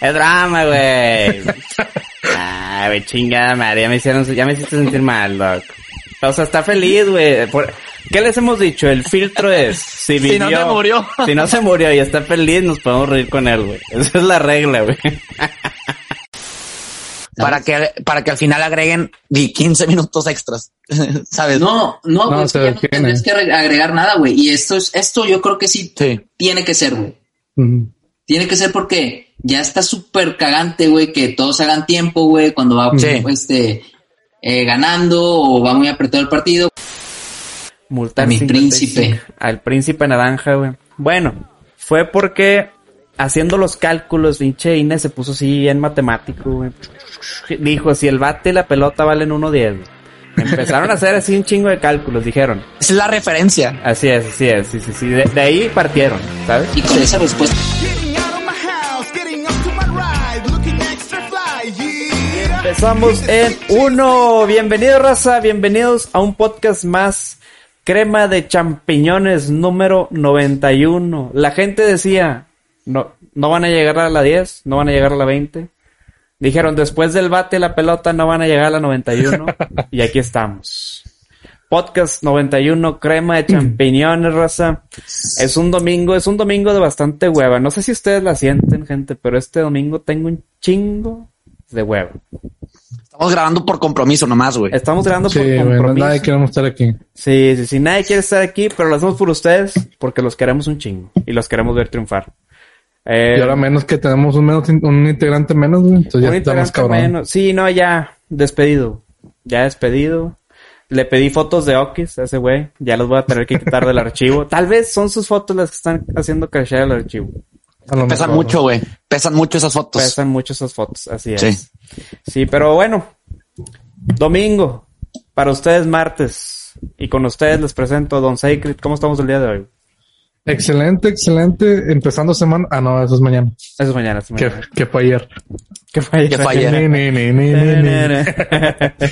Es drama, güey. Ah, güey, chingada madre. Ya me hicieron, ya me hiciste sentir mal, doc. O sea, está feliz, güey. Por- ¿Qué les hemos dicho? El filtro es, si Si no vivió- se murió. Si no se murió y está feliz, nos podemos reír con él, güey. Esa es la regla, güey. Para que, para que al final agreguen di 15 minutos extras. ¿Sabes? No, no, No, pues ya no tendrías que agre- agregar nada, güey. Y esto es, esto yo creo que sí, Sí. tiene que ser, güey. Tiene que ser porque ya está súper cagante, güey, que todos hagan tiempo, güey, cuando va Sí. este eh, ganando o va muy apretado el partido. Multar Mi 55. príncipe. Al príncipe naranja, güey. Bueno, fue porque haciendo los cálculos, pinche Ine se puso así bien matemático, güey. Dijo, si el bate y la pelota valen 1.10. Empezaron a hacer así un chingo de cálculos, dijeron. Esa es la referencia. Así es, así es, sí, sí, sí. De, de ahí partieron, ¿sabes? Y con esa respuesta. Empezamos en uno. Bienvenido, raza. Bienvenidos a un podcast más. Crema de champiñones número 91. La gente decía, no, no van a llegar a la 10, no van a llegar a la 20. Dijeron, después del bate la pelota no van a llegar a la 91. y aquí estamos. Podcast 91, crema de champiñones, raza. Es un domingo, es un domingo de bastante hueva. No sé si ustedes la sienten, gente, pero este domingo tengo un chingo de hueva. Estamos grabando por compromiso nomás, güey. Estamos grabando Sí, por compromiso. nadie queremos estar aquí. Sí, sí, sí, nadie quiere estar aquí, pero lo hacemos por ustedes porque los queremos un chingo y los queremos ver triunfar. Eh, Y ahora menos que tenemos un, menos, un integrante menos, güey. Entonces ya un estamos integrante cabrón. menos. Sí, no, ya, despedido. Ya despedido. Le pedí fotos de Okis a ese güey. Ya los voy a tener que quitar del archivo. Tal vez son sus fotos las que están haciendo crecer el archivo. Pesan mejor, mucho, güey. Pesan mucho esas fotos. Pesan mucho esas fotos, así es. Sí. Sí, pero bueno. Domingo. Para ustedes martes. Y con ustedes les presento a Don Sacred. ¿Cómo estamos el día de hoy? Excelente, excelente. Empezando semana. Ah, no, eso es mañana. Eso es mañana. eso es Que, mañana. que fue ayer. ¿Qué fue? Que fue ayer. Ni, ni, ni.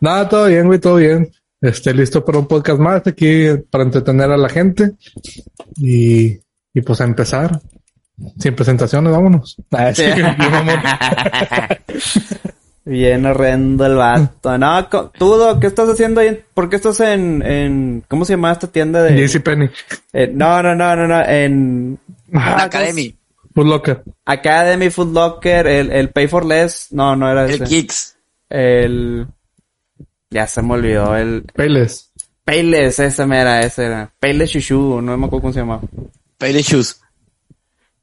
Nada, todo bien, güey, todo bien. Este, listo para un podcast más aquí para entretener a la gente. Y, y pues a empezar. Sin presentaciones, vámonos. Ah, sí, mamón. Bien horrendo el vato. No, Doc, ¿qué estás haciendo ahí? ¿Por qué estás en, en, ¿cómo se llama esta tienda de? JCPenney, Eh, no, no, no, no, no, en... Ah, Academy. Foot Locker. Academy, Food Locker, el, el Pay for Less. No, no era El ese. Kicks. El... Ya se me olvidó. El... Payless. Payless, ese mera, ese era. Payless Shushu, no me acuerdo cómo se llamaba. Bailey Shoes.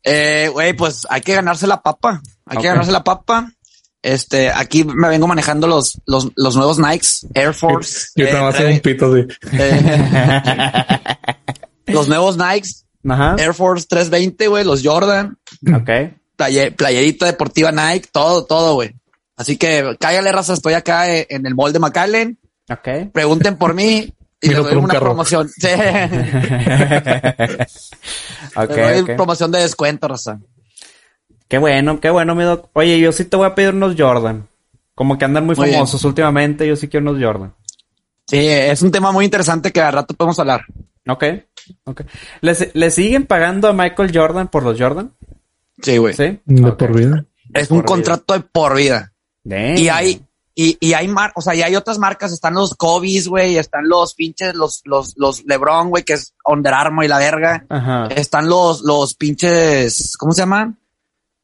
Eh, güey, pues hay que ganarse la papa. Hay que ganarse la papa. Este, aquí me vengo manejando los, los, los nuevos Nikes Air Force. Yo eh, te voy a hacer trae- un pito, sí. eh, los nuevos Nikes Ajá. Air Force 320, güey, los Jordan, Ok. playe- playerita deportiva Nike, todo, todo, güey. Así que cállale, raza, estoy acá eh, en el mall de McAllen. Ok. Pregunten por mí y les doy un una carro. promoción. Sí. ok, Les doy ok. promoción de descuento, raza. Qué bueno, qué bueno, mi doc. Oye, yo sí te voy a pedir unos Jordan. Como que andan muy, Muy bien. famosos últimamente, yo sí quiero unos Jordan. Sí, es un tema muy interesante que al rato podemos hablar. Ok, ok. ¿Le, le siguen pagando a Michael Jordan por los Jordan? Sí, güey. ¿Sí? De por vida. Es Por un vida. contrato de por vida. Damn. Y hay, y, y hay mar, o sea, y hay otras marcas, están los Kobe's, güey, están los pinches, los, los, los Lebron, güey, que es Under Armour y la verga. Ajá. Están los, los pinches, ¿cómo se llaman?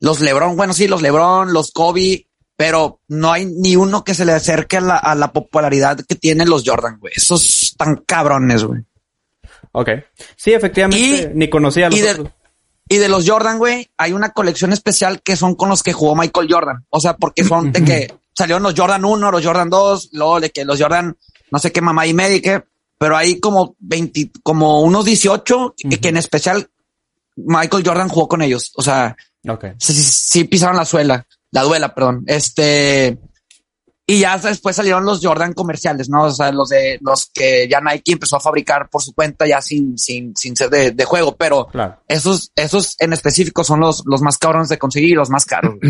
Los Lebron, bueno, sí, los Lebron, los Kobe, pero no hay ni uno que se le acerque a la, a la popularidad que tienen los Jordan, güey. Esos están cabrones, güey. Ok. Sí, efectivamente, Y- ni conocía a los y de-. Y de los Jordan, güey, hay una colección especial que son con los que jugó Michael Jordan. O sea, porque son de que salieron los Jordan 1, los Jordan 2, luego de que los Jordan, no sé qué mamá y media, y qué, pero hay como 20, como unos 18 que- que en especial Michael Jordan jugó con ellos. O sea, Ok. sí, sí- sí pisaron la suela, la duela, perdón. Este, y ya después salieron los Jordan comerciales, ¿no? O sea, los de los que ya Nike empezó a fabricar por su cuenta, ya sin, sin, sin ser de, de juego, pero Claro. esos, esos en específico son los, los más cabrones de conseguir y los más caros.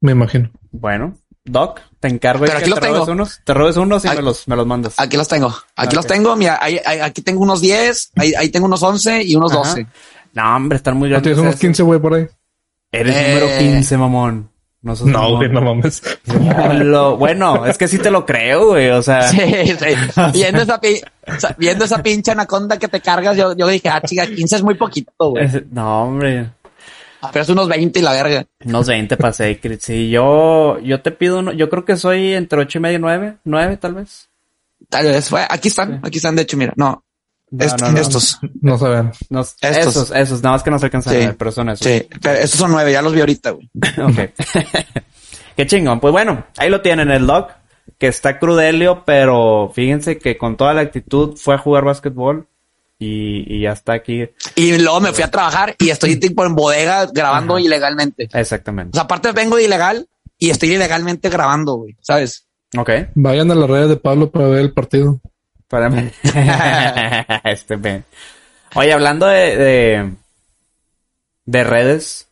Me imagino. Bueno, Doc, te encargo de Pero que aquí te robes unos. Te robes unos y Aquí- me los, me los mandas. Aquí los tengo, aquí los tengo. Mira, ahí- ahí- aquí tengo unos 10, ahí, ahí tengo unos 11 y unos Ajá. 12. No, hombre, están muy ¿No grandes. tienes unos esos. 15, güey, por ahí? Eres Eh. número 15, mamón. No, sos No, mamón. güey, no mames. Lo- bueno, es que sí te lo creo, güey. O sea, Sí, sí. Viendo esa, pi- o sea, viendo esa pinche anaconda que te cargas, yo, yo dije, ah, chica, 15 es muy poquito, güey. es- no, hombre. Pero es unos 20 y la verga. Unos 20 para Sacred. Sí, yo, yo te pido uno. Yo creo que soy entre 8 y medio y 9. 9, tal vez. Tal vez fue. Aquí están, aquí están, de hecho, mira. No, No, est- no, no. estos. No saben. No, Estos. Esos, esos. Nada más que no se alcanzan Sí. a ver, pero son esos. Sí, pero estos son nueve, ya los vi ahorita, güey. Ok. Qué chingón. Pues bueno, ahí lo tienen el Doc, que está crudelio, pero fíjense que con toda la actitud fue a jugar básquetbol y, y ya está aquí. Y luego me fui a trabajar y estoy tipo en bodega grabando Ajá. ilegalmente. O Exactamente. sea, aparte vengo de ilegal y estoy ilegalmente grabando, güey, ¿sabes? Ok. Vayan a las redes de Pablo para ver el partido. Espérame. este ven. Oye, hablando de, de, de redes,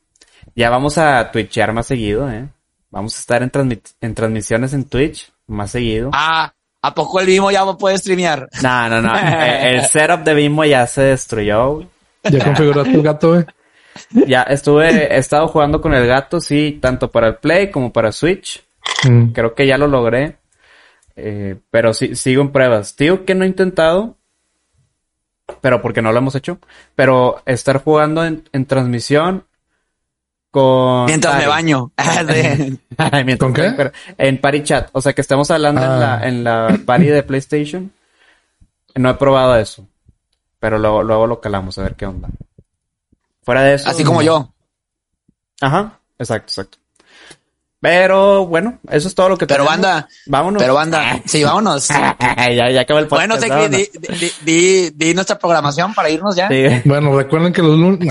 ya vamos a twitchear más seguido, ¿eh? Vamos a estar en, transmi- en transmisiones en Twitch más seguido. Ah, ¿a poco el mismo ya me puede streamear? No, no, no. Eh, El setup de Bimbo ya se destruyó. güey. ¿Ya configuraste el gato, güey? Ya estuve, he estado jugando con el gato, sí, tanto para el Play como para Switch. Mm. Creo que ya lo logré. Eh, pero sí, sigo en pruebas. Digo que no he intentado. Pero porque no lo hemos hecho. Pero estar jugando en, en transmisión con. Mientras me Pari. baño. Mientras ¿Con qué? me- pero en Party Chat. O sea que estamos hablando en Ah. la, en la party de PlayStation. No he probado eso. Pero luego, luego lo calamos a ver qué onda. Fuera de eso. Así como yo. Ajá, exacto, exacto. Pero bueno, eso es todo lo que Pero tenemos. banda, vámonos. pero banda, sí, vámonos. ya, ya acabó el podcast. Bueno, vámonos. di, di- di- di nuestra programación para irnos ya. Sí. Bueno, recuerden que los lunes...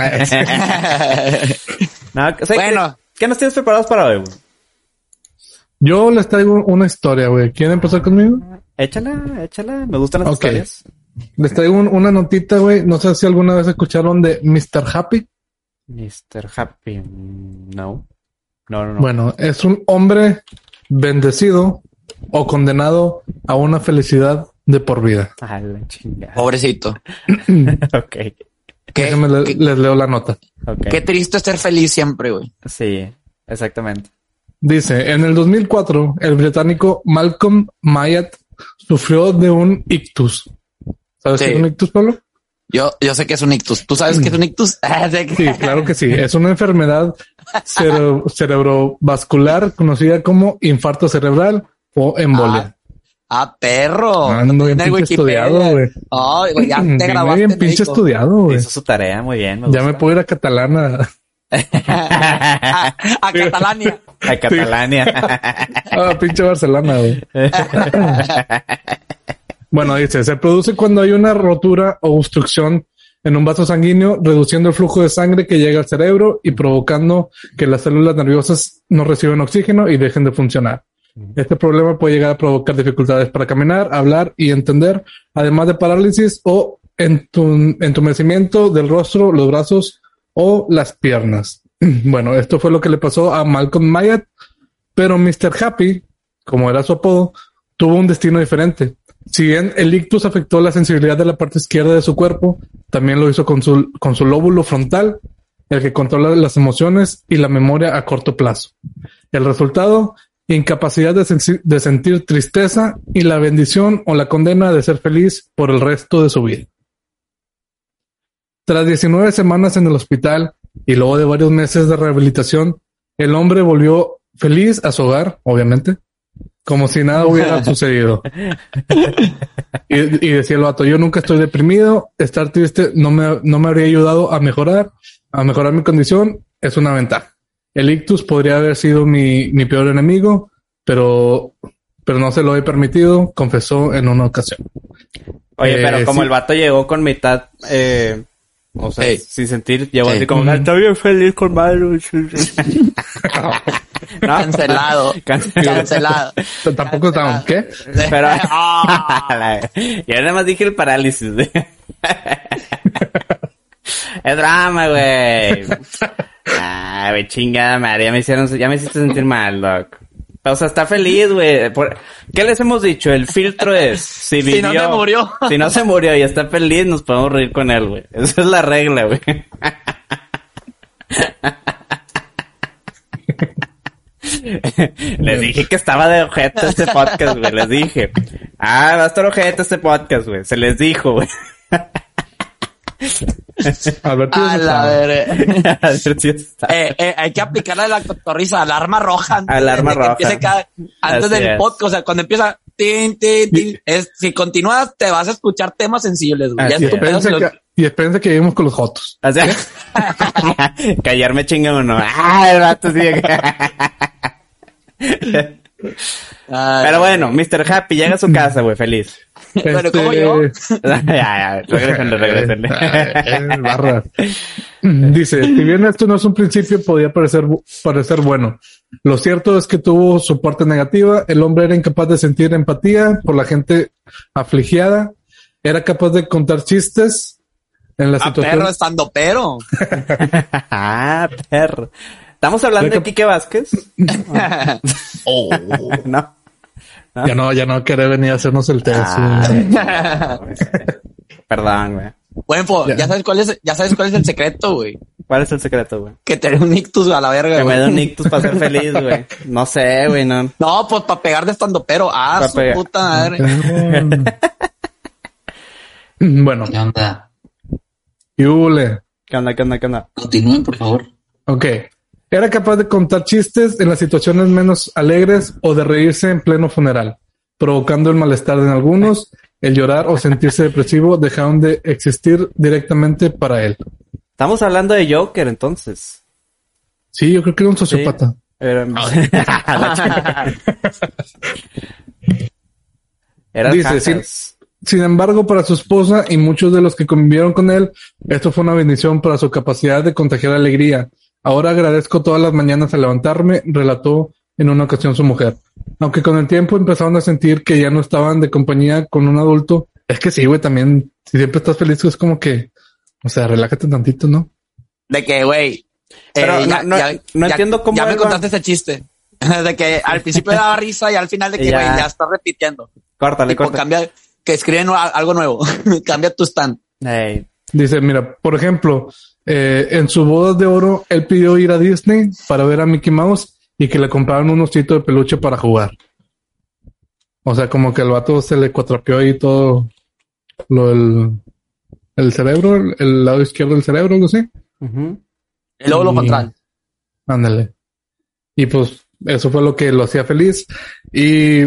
No, o sea, Bueno. ¿qué, qué nos tienes preparados para hoy? güey? Yo les traigo una historia, güey. ¿Quieren empezar conmigo? Échala, échala. Me gustan las Ok. historias. Les traigo un- una notita, güey. No sé si alguna vez escucharon de Mr. Happy. Mr. Happy. No. No, no, no. Bueno, es un hombre bendecido o condenado a una felicidad de por vida. A la chingada. Pobrecito. ok. Qué, Déjenme le- qué- les leo la nota. Ok. qué triste es ser feliz siempre, güey. Sí, exactamente. Dice, en el 2004, el británico Malcolm Mayat sufrió de un ictus. ¿Sabes Sí. qué es un ictus, Pablo? Yo, yo sé que es un ictus. ¿Tú sabes qué es un ictus? Ah, que- Sí, claro que sí. Es una enfermedad cere- cerebrovascular conocida como infarto cerebral o embolia. Ah, perro. Ando bien pinche Wikipedia. estudiado, güey. Güey, ya te Vine grabaste. bien pinche médico. estudiado, güey. Hizo su tarea muy bien. me Ya me puedo ir a Catalana. a, a Catalania. A Catalania. Ah, pinche Barcelona, güey. Bueno, dice, se produce cuando hay una rotura o obstrucción en un vaso sanguíneo, reduciendo el flujo de sangre que llega al cerebro y provocando que las células nerviosas no reciban oxígeno y dejen de funcionar. Este problema puede llegar a provocar dificultades para caminar, hablar y entender, además de parálisis o entum- entumecimiento del rostro, los brazos o las piernas. Bueno, esto fue lo que le pasó a Malcolm Mayat, pero Mr. Happy, como era su apodo, tuvo un destino diferente. Si bien el ictus afectó la sensibilidad de la parte izquierda de su cuerpo, también lo hizo con su, con su lóbulo frontal, el que controla las emociones y la memoria a corto plazo. El resultado, incapacidad de, sentir tristeza y la bendición o la condena de ser feliz por el resto de su vida. Tras 19 semanas en el hospital y luego de varios meses de rehabilitación, el hombre volvió feliz a su hogar, obviamente, como si nada hubiera sucedido. Y, y decía el vato, yo nunca estoy deprimido, estar triste no me, no me habría ayudado a mejorar, a mejorar mi condición, es una ventaja. El ictus podría haber sido mi, mi peor enemigo, pero, pero no se lo he permitido, confesó en una ocasión. Oye, Eh, pero como sí. el vato llegó con mitad, eh, O sea, sin sentir, llegó Sí. así como, estoy bien feliz con Mario. ¿No? Cancelado. Cancelado. Cancelado. Tampoco estaban, ¿qué? Pero, Ah. Yo nada más dije el parálisis. es drama, güey. Ah, güey, chingada madre, ya me hicieron, ya me hiciste sentir mal, doc. O sea, está feliz, güey. Por- ¿Qué les hemos dicho? El filtro es, si Si no vivió, se murió. si no se murió y está feliz, nos podemos reír con él, güey. Esa es la regla, güey. Les dije que estaba de ojete este podcast, güey. Les dije. Ah, va a estar ojete este podcast, güey. Se les dijo, güey. Alberto A la ver si está. Eh, eh, hay que aplicarle la cotorriza, alarma roja. antes Alarma roja. cada- antes Así del es. podcast, o sea, cuando empieza, tin, tin, tin, es, si continúas, te vas a escuchar temas sensibles, güey. Ya es tu pedo y espérense que vivimos con los jotos. O sea, callarme chinga uno. Ah, el vato. Ay, Pero bueno, Mr. Happy llega a su casa, güey, feliz. Bueno, ¿cómo yo? ya, ya, regrésenle, regrésenle. Eh, barra. Dice, si bien esto no es un principio, podía parecer, parecer bueno. Lo cierto es que tuvo su parte negativa. El hombre era incapaz de sentir empatía por la gente afligiada. Era capaz de contar chistes en la A situación. perro estando pero. ah, perro. ¿Estamos hablando de Quique Vázquez? Oh. no. Ya no, ya no quiere venir a hacernos el test. Ah, Perdón, güey. Buen fo, Ya. ya sabes cuál es, ya sabes cuál es el secreto, güey. ¿Cuál es el secreto, güey? Que te dé un ictus a la verga, Que me dé un ictus para ser feliz, güey. No sé, güey, no. No, pues para pegar de estando pero. Ah, Pa' su pegar. puta madre. bueno, ¿Qué onda? Y hule. ¿Qué onda, qué onda, qué onda? Continúen, por favor. Ok. Era capaz de contar chistes en las situaciones menos alegres o de reírse en pleno funeral, provocando el malestar de algunos, el llorar o sentirse depresivo dejaron de existir directamente para él. Estamos hablando de Joker, entonces. Sí, yo creo que era un sociópata. Era, Era Dice, cajas. Sin embargo, para su esposa y muchos de los que convivieron con él, esto fue una bendición para su capacidad de contagiar alegría. Ahora agradezco todas las mañanas al levantarme, relató en una ocasión su mujer. Aunque con el tiempo empezaron a sentir que ya no estaban de compañía con un adulto. Es que sí, güey, también, si siempre estás feliz, es como que, o sea, relájate tantito, ¿no? De que, güey. Pero eh, no- no- no entiendo cómo Ya me contaste ese chiste. De que al principio daba risa y al final de que, Ya. güey, ya estás repitiendo. Córtale, Tipo, córtale. cambia, que escriben algo nuevo. cambia tu stand. Dice, mira, por ejemplo, eh, en su boda de oro, él pidió ir a Disney para ver a Mickey Mouse y que le compraran un osito de peluche para jugar. O sea, como que el vato se le cuatrapeó ahí todo lo del el cerebro, el, el lado izquierdo del cerebro, algo así. ujú. Y luego lo Y- contrario. Ándale. Y pues eso fue lo que lo hacía feliz. Y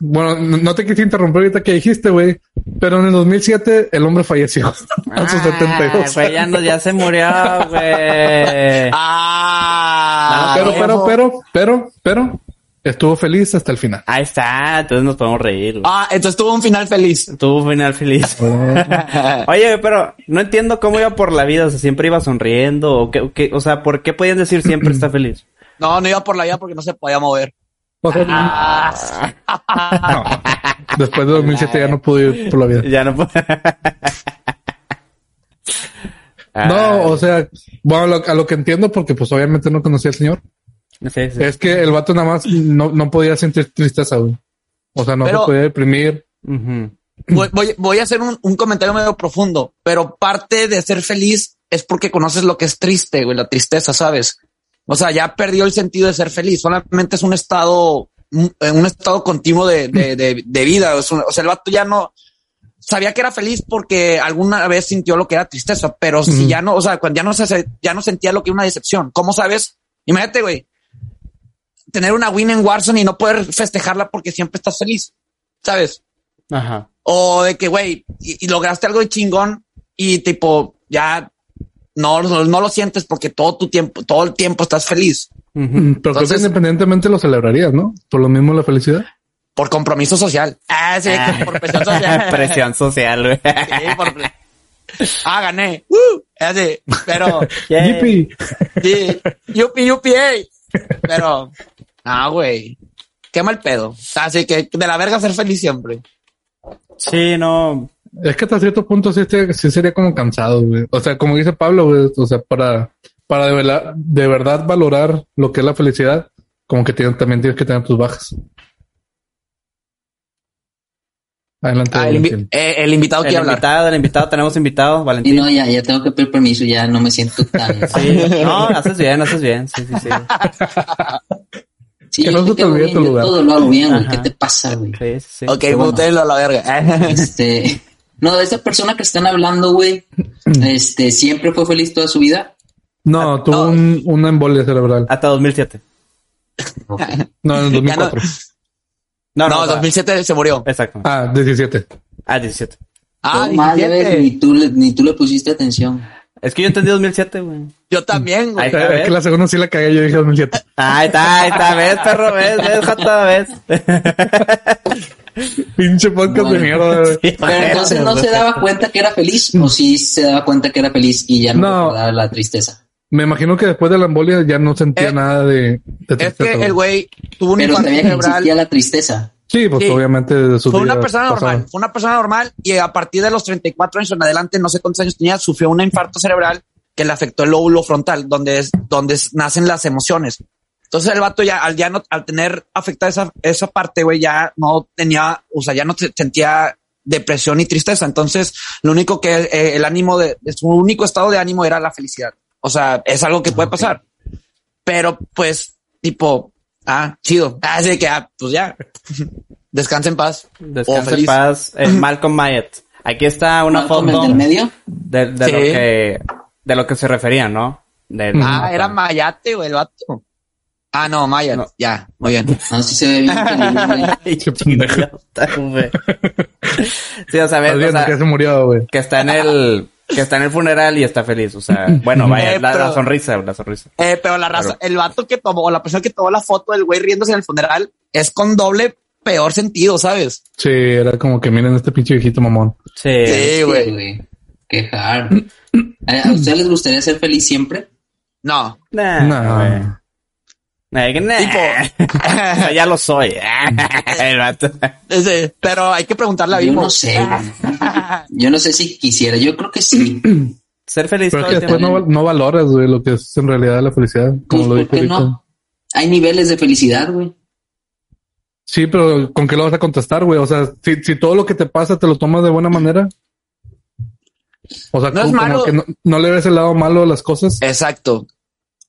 bueno, no te quise interrumpir ahorita que dijiste, güey, pero en el 2007 el hombre falleció a sus Ah, 72 güey, ya, no, ya se murió, güey. Ah, pero, pero, pero, pero, pero, estuvo feliz hasta el final. Ahí está, entonces nos podemos reír. Ah, entonces tuvo un final feliz. Tuvo un final feliz. Oye, pero no entiendo cómo iba por la vida, o sea, siempre iba sonriendo, o qué, o qué- o sea, ¿por qué podían decir siempre está feliz? No, no iba por la vida porque no se podía mover. Ah, no. Después de 2007 ya no pude ir por la vida. Ya no puedo. No, o sea, bueno, a lo, a lo que entiendo, porque pues obviamente no conocía al señor, Sí, sí. es que el vato nada más no, no podía sentir tristeza, güey. O sea, no Pero- se podía deprimir. Voy, voy a hacer un, un comentario medio profundo, pero parte de ser feliz es porque conoces lo que es triste, güey, la tristeza, ¿sabes? O sea, ya perdió el sentido de ser feliz. Solamente es un estado, un, eh, un estado continuo de, de, de, de vida. Un- o sea, el vato ya no sabía que era feliz porque alguna vez sintió lo que era tristeza, pero si ya no, o sea, cuando ya no se, ya no sentía lo que era una decepción. ¿Cómo sabes? Imagínate, güey, tener una win en Warzone y no poder festejarla porque siempre estás feliz, ¿sabes? Ajá. O de que, güey, y, y lograste algo de chingón y tipo, ya no, no, no lo sientes porque todo tu tiempo, todo el tiempo estás feliz Pero creo que independientemente lo celebrarías, ¿no? Por lo mismo la felicidad. por compromiso social. Ah, sí, Ah. por presión social. Presión social, güey. Sí, por ah, gané. Uh, así, pero. Yipi. sí, yupi, yupi, ey. Pero, ah, güey, qué mal pedo. Así que de la verga ser feliz siempre. Sí, no. Es que hasta cierto punto sí, este- sí sería como cansado, güey. O sea, como dice Pablo, güey, o sea, para, para de, verdad, de verdad valorar lo que es la felicidad, como que tienes- también tienes que tener tus bajas. Adelante. Ah, el, invi- eh, el invitado quiere hablar. invitado, el invitado, tenemos invitado, Y Valentín. no, ya, ya tengo que pedir permiso, ya no me siento tan... Sí, no, haces bien, haces bien. Sí, sí, sí. Sí, Que yo no se te olvide tu lugar. todo lo hago bien, güey. ¿Qué te pasa, güey? Sí, sí, sí. Ok, bueno. mutenlo a la verga. Este, no, de esa persona que están hablando, güey, este, siempre fue feliz toda su vida. No, tuvo no. un, una embolia cerebral. Hasta 2007. Ok. No, en el 2004. No, No, no, en 2007 se murió. Exacto. Ah, 17. Ah, 17. Ah, Todo mal, ya ves, 17. ni tú, le, ni tú le pusiste atención. Es que yo entendí 2007, güey. Yo también, güey. Ahí está, Es que la segunda sí la cagué, yo dije 2007. Ahí está, ahí está, ves, perro, ves, ves, jota, ves. Pinche podcast de mierda, güey. Pero entonces no se daba cuenta que era feliz, o sí se daba cuenta que era feliz y ya no, No. la tristeza. Me imagino que después de la embolia ya no sentía Eh, nada de, de Es tristeza, que el güey tuvo un Pero infarto sabía que existía la tristeza. Sí, pues Sí. obviamente de su Fue una persona pasada. normal, fue una persona normal y a partir de los 34 años en adelante, no sé cuántos años tenía, sufrió un infarto cerebral que le afectó el lóbulo frontal, donde es donde nacen las emociones. Entonces el vato ya al ya no al tener afectada esa esa parte, güey, ya no tenía, o sea, ya no se- sentía depresión y tristeza. Entonces, lo único que eh, el ánimo de, de su único estado de ánimo era la felicidad. O sea, es algo que puede Ok. pasar. Pero pues tipo, ah, chido. Así que ah, pues ya. Descansa en paz. Descansa en paz. eh, Malcolm Myers. Aquí está una Malcolm, el foto del medio. de, de Sí. lo que de lo que se refería, ¿no? De- Ah, era Mayate, güey, el vato. Ah, no, Maya. No. Ya, muy bien. No, sí se ve bien Qué sí, o sea, ves, Estás o viendo sea, que se murió, güey. que está en el que está en el funeral y está feliz, o sea, bueno, vaya, Eh, la, pero- la sonrisa, la sonrisa. Eh, pero la raza, el vato que tomó, o la persona que tomó la foto del güey riéndose en el funeral es con doble peor sentido, ¿sabes? Sí, era como que miren este pinche viejito mamón. Sí. Sí, Sí, güey. güey. Qué hard. Eh, ¿A ustedes les gustaría ser feliz siempre? No. Nah, No. güey. Tipo. O sea, ya lo soy. El vato. Ese, pero hay que preguntarle a Yo no sé, güey. Yo no sé si quisiera. Yo creo que sí. Ser feliz Pero es todo que el después tiempo. no, no valoras, güey, lo que es en realidad la felicidad, como Pues, lo ¿por dije qué ahorita. no? Hay niveles de felicidad, güey. Sí, pero ¿con qué lo vas a contestar, güey? O sea, si, si todo lo que te pasa te lo tomas de buena manera. O sea, No es como, como malo. que no, no le ves el lado malo a las cosas. Exacto.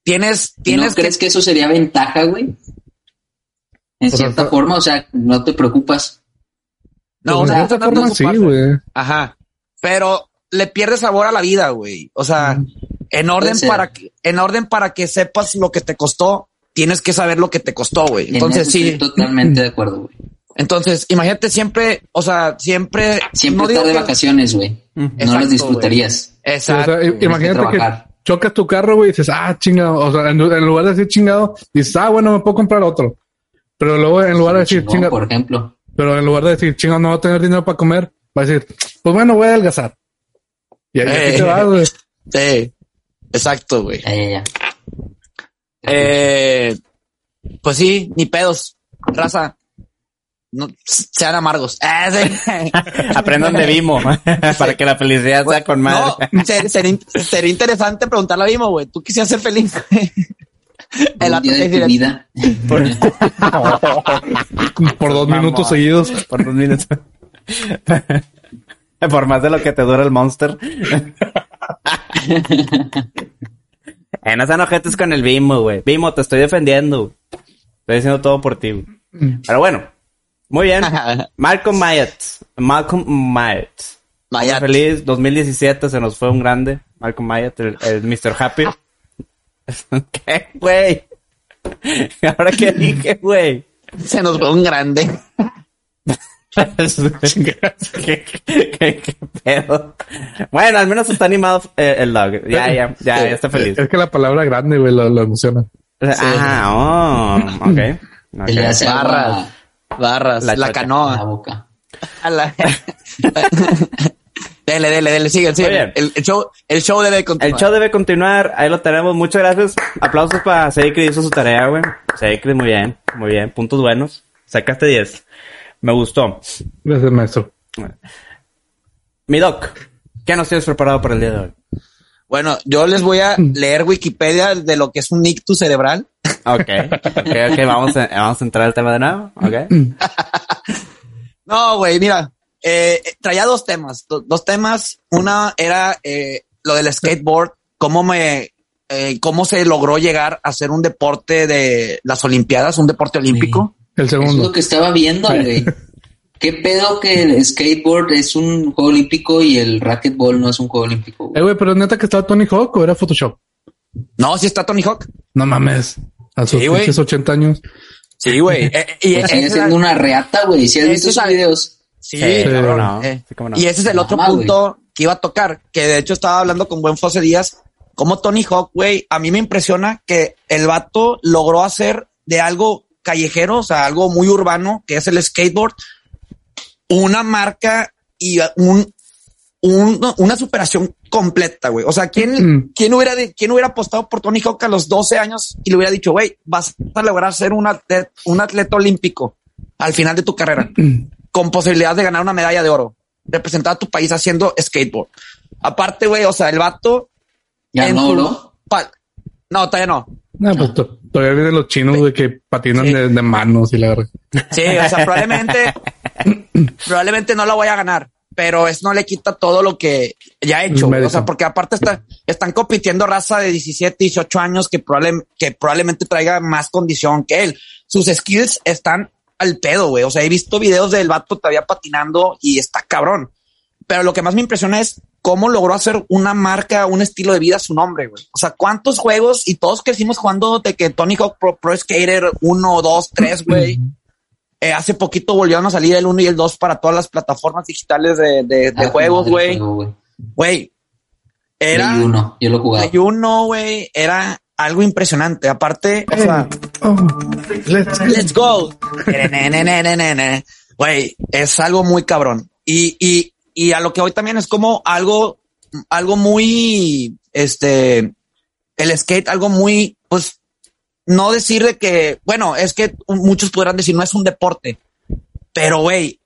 Tienes, ¿No tienes que, crees que eso sería ventaja, güey? En cierta forma, o sea, no te preocupas. no, o sea, cierta no forma sí, preocuparse. güey. Ajá. Pero le pierdes sabor a la vida, güey. O sea, en orden para que, en orden para que sepas lo que te costó, tienes que saber lo que te costó, güey. En Entonces sí. Estoy totalmente de acuerdo, güey. Entonces, imagínate siempre, o sea, siempre. Siempre no estar de que- vacaciones, güey. No Exacto, las disfrutarías. Sí, o Exacto. sea, imagínate que. Chocas tu carro, güey, y dices, ah, chingado. O sea, en, en lugar de decir chingado, dices, ah, bueno, me puedo comprar otro. Pero luego, en lugar de decir Chingón, chingado, por ejemplo. pero en lugar de decir chingado, no voy a tener dinero para comer, va a decir, pues bueno, voy a adelgazar. Y ahí Eh. te vas, güey. Sí. Exacto, güey. Ya, ya, ya. Eh, pues sí, ni pedos. Raza. No, sean amargos. Ah, sí. Aprendan de Vimo para que la felicidad sea con madre. No, ser- sería, in- sería interesante preguntarle a Vimo, güey. ¿Tú quisieras ser feliz? El Un día de tu vida. Por dos minutos seguidos. Por dos minutos. Por más de lo que te dura el monster. eh, no sean ojetes con el Vimo, güey. Vimo, te estoy defendiendo. Estoy diciendo todo por ti. güey. Pero bueno. Muy bien. Malcolm Myers. Malcolm Myers. Mayat. Feliz 2017 se nos fue un grande. Malcolm Myers, el, el Mr. Happy. ¿Qué, güey? ¿Ahora qué dije, güey? Se nos fue un grande. ¿Qué, qué, qué pedo? Bueno, al menos está animado eh, el dog. Ya, ya, ya, ya está feliz. Es que la palabra grande, güey, lo, lo emociona. Ah, oh, ok. Ok. Que le hace agua Barras. La La, chocha. a la canoa. boca. A la- Dele, dele, dele, sigue, sigue. El show, el show debe continuar. El show debe continuar. Ahí lo tenemos. Muchas gracias. Aplausos para Seikri. Hizo su tarea, güey. Seikri, muy bien. Muy bien. Puntos buenos. Sacaste 10. Me gustó. Gracias, maestro. Mi doc, ¿qué nos tienes preparado para el día de hoy? Bueno, yo les voy a leer Wikipedia de lo que es un ictus cerebral. Ok, ok, ok. Vamos a, vamos a entrar al tema de nuevo. Ok. No, güey, mira, eh, traía dos temas, do- dos temas. Una era eh, lo del skateboard, cómo me, eh, cómo se logró llegar a ser un deporte de las Olimpiadas, un deporte olímpico. El Eso es segundo. lo que estaba viendo, güey. ¿Qué pedo que el skateboard es un juego olímpico y el racquetball no es un juego olímpico? Eh, güey? güey, pero neta que estaba Tony Hawk o era Photoshop. No, sí está Tony Hawk. No mames. A sus Sí, güey. pinches 80 años. Sí, güey. Eh, y Pues sigue siendo una reata, güey. Si has Ese visto es sus al- videos. Sí, Sí, no. Eh, Sí, no. Y ese es el otro Mamá, punto que iba a tocar, que de hecho estaba hablando con Buen Fose Díaz, como Tony Hawk, güey, a mí me impresiona que el vato logró hacer de algo callejero, o sea, algo muy urbano, que es el skateboard, una marca y un, un- una superación completa, güey. O sea, ¿quién, Mm. quién hubiera, quién hubiera apostado por Tony Hawk a los 12 años y le hubiera dicho, güey, vas a lograr ser un atleta, un atleta olímpico al final de tu carrera? con posibilidad de ganar una medalla de oro, representar a tu país haciendo skateboard. Aparte, güey, o sea, el vato. Ya no, su- ¿no? pa- No, todavía no. No, pues to- todavía vienen los chinos de que patinan Sí. de, de manos y la verdad. Sí, o sea, probablemente, probablemente no lo voy a ganar, pero eso no le quita todo lo que ya he hecho. O sea, porque aparte está, están compitiendo raza de 17, 18 años que, probable- que probablemente traiga más condición que él. Sus skills están al pedo, güey. O sea, he visto videos del vato todavía patinando y está cabrón. Pero lo que más me impresiona es cómo logró hacer una marca, un estilo de vida a su nombre, güey. O sea, cuántos juegos y todos crecimos jugando de que Tony Hawk Pro, Pro Skater 1, 2, 3, güey. Eh, hace poquito volvieron a salir el 1 y el 2 para todas las plataformas digitales de, de, de Ah, juegos, güey. güey. Era Play uno, yo lo jugaba. Play 1, güey, era algo impresionante. Aparte, o sea, Oh, let's go. let's go. Güey, es algo muy cabrón. Y, y, y a lo que hoy también es como algo, algo muy, este, el skate, algo muy, pues, no decir de que, bueno, es que muchos podrán decir no es un deporte, pero güey,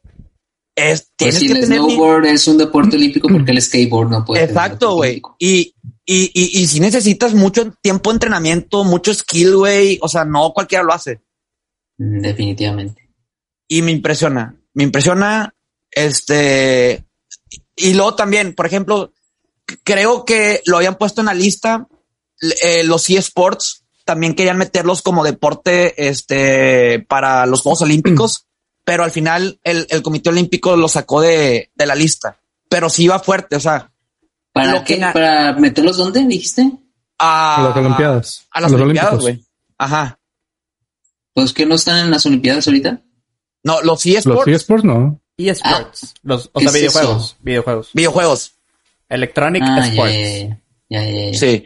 es, Pues si que el tener snowboard es un deporte olímpico porque el skateboard no puede Exacto, güey. Y, y, y, y si necesitas mucho tiempo de entrenamiento, mucho skill, güey. O sea, no cualquiera lo hace. Mm, Definitivamente. Y me impresiona. Me impresiona. Este. Y luego también, por ejemplo, creo que lo habían puesto en la lista. eh, los eSports también querían meterlos como deporte este, para los Juegos Olímpicos, pero al final el, el Comité Olímpico lo sacó de, de la lista. Pero sí iba fuerte, o sea, ¿Para Lo que qué? ¿Para meterlos dónde dijiste? a, A las Olimpiadas. A las A los Olimpiadas, güey. Ajá. Pues que no están en las Olimpiadas ahorita. No, los Los eSports, eSports no. eSports. Los, o ¿qué sea, es videojuegos. eso? Videojuegos. videojuegos. Electronic Ah, Sports. Sí.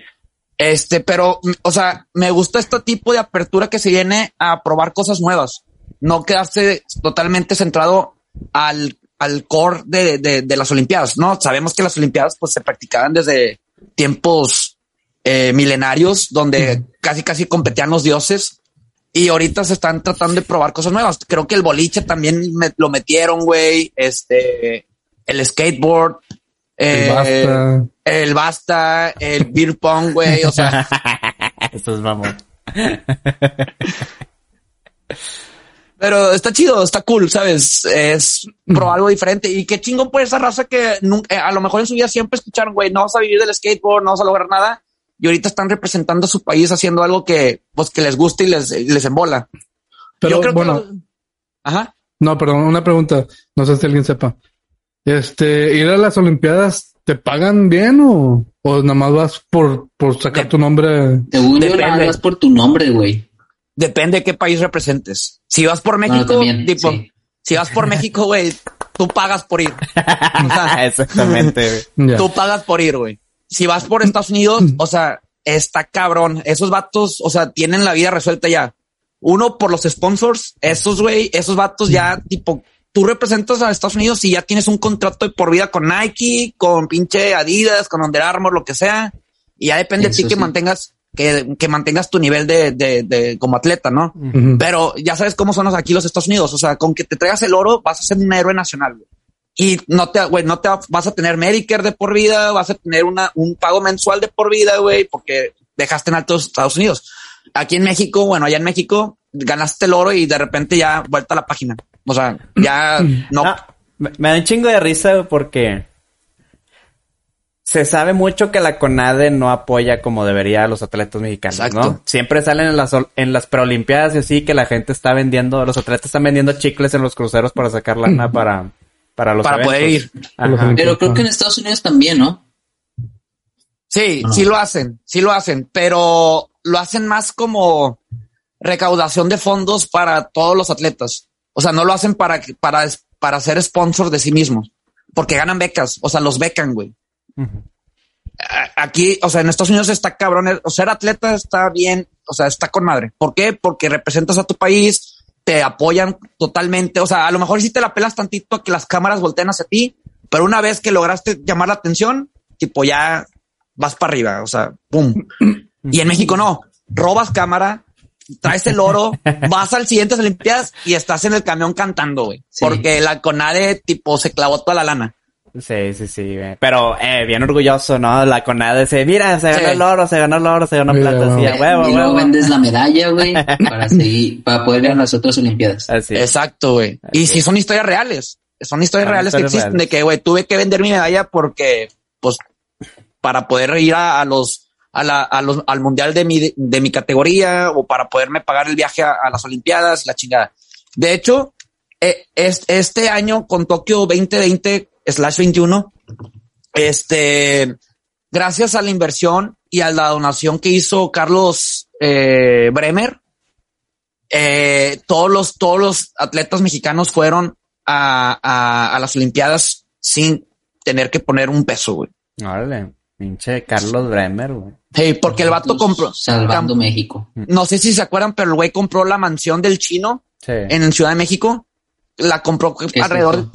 Este, pero, o sea, me gusta este tipo de apertura que se viene a probar cosas nuevas. No quedarse totalmente centrado al, al core de, de, de las Olimpiadas, ¿no? Sabemos que las Olimpiadas pues se practicaban desde tiempos eh, milenarios donde casi casi competían los dioses y ahorita se están tratando de probar cosas nuevas. Creo que el boliche también me- lo metieron, güey. Este, el skateboard. El eh, basta. el basta, el beer pong, güey. O sea, Esto es mamón. pero está chido, está cool, ¿sabes? Es probar algo diferente. Y qué chingón por esa raza que nunca, eh, a lo mejor en su vida siempre escucharon, güey, no vas a vivir del skateboard, no vas a lograr nada. Y ahorita están representando a su país haciendo algo que, pues, que les gusta y les, les embola. Pero Yo creo bueno, que. Ajá. no, perdón, una pregunta. No sé si alguien sepa. Este, ir a las Olimpiadas, ¿te pagan bien o, o nada más vas por, por sacar De- tu nombre? Según yo, Depende. nada más por tu nombre, güey. Depende de qué país representes. Si vas por Bueno, México, también, tipo, sí. si vas por México, güey, tú pagas por ir. O sea, Exactamente, güey. Tú pagas por ir, güey. Si vas por Estados Unidos, o sea, está cabrón. Esos vatos, o sea, tienen la vida resuelta ya. Uno por los sponsors, esos güey, esos vatos ya tipo tú representas a Estados Unidos y ya tienes un contrato de por vida con Nike, con pinche Adidas, con Under Armour, lo que sea. Y ya depende de ti Eso que sí. mantengas, que, que mantengas tu nivel de, de, de como atleta, ¿no? Ujú. Pero ya sabes cómo son los- aquí los Estados Unidos. O sea, con que te traigas el oro, vas a ser un héroe nacional. güey. Y no te, güey, no te vas a tener Medicare de por vida, vas a tener una, un pago mensual de por vida, güey, porque dejaste en altos Estados Unidos. Aquí en México, bueno, allá en México, ganaste el oro y de repente ya vuelta a la página. O sea, ya no. Ah, me, da un chingo de risa porque se sabe mucho que la CONADE no apoya como debería a los atletas mexicanos, Exacto. ¿no? Siempre salen en las en las preolimpiadas y así que la gente está vendiendo, los atletas están vendiendo chicles en los cruceros para sacar lana para para los Para eventos. poder ir. Ajá. Pero creo que en Estados Unidos también, ¿no? Sí, Ah. sí lo hacen, sí lo hacen, pero lo hacen más como recaudación de fondos para todos los atletas. O sea, no lo hacen para, para, para ser sponsor de sí mismos, porque ganan becas, o sea, los becan, güey. Aquí, o sea, en Estados Unidos está cabrón, o ser atleta está bien, o sea, está con madre. ¿Por qué? Porque representas a tu país, te apoyan totalmente, o sea, a lo mejor sí te la pelas tantito a que las cámaras volteen hacia ti, pero una vez que lograste llamar la atención, tipo ya vas para arriba, o sea, pum. Y en México no, robas cámara, traes el oro, vas al siguiente Olimpiadas y estás en el camión cantando, güey, Sí. porque la CONADE tipo se clavó toda la lana. Sí, sí, sí, güey. Pero eh, bien orgulloso, ¿no? La CONADE dice, mira, se ganó Sí. el oro, se ganó el oro, se ganó Mira, plata, así, a huevo, y luego huevo. vendes la medalla, güey, para seguir, para poder ir a las otras Olimpiadas. Así. Exacto, güey. Y si son historias reales, son historias Son reales que existen reales. de que, güey, tuve que vender mi medalla porque, pues, para poder ir a, a los, a la, a los, al mundial de mi, de mi categoría o para poderme pagar el viaje a, a las Olimpiadas, la chingada. De hecho, eh, es, este año con Tokio 2020 slash 21, este, gracias a la inversión y a la donación que hizo Carlos eh, Bremer, eh, todos los, todos los atletas mexicanos fueron a, a, a las Olimpiadas sin tener que poner un peso, güey. Órale, pinche Carlos Bremer, güey. Hey, porque el vato compró, Salvando México. no sé si se acuerdan, pero el güey compró la mansión del chino Sí. en Ciudad de México. La compró ¿Qué es alrededor. eso?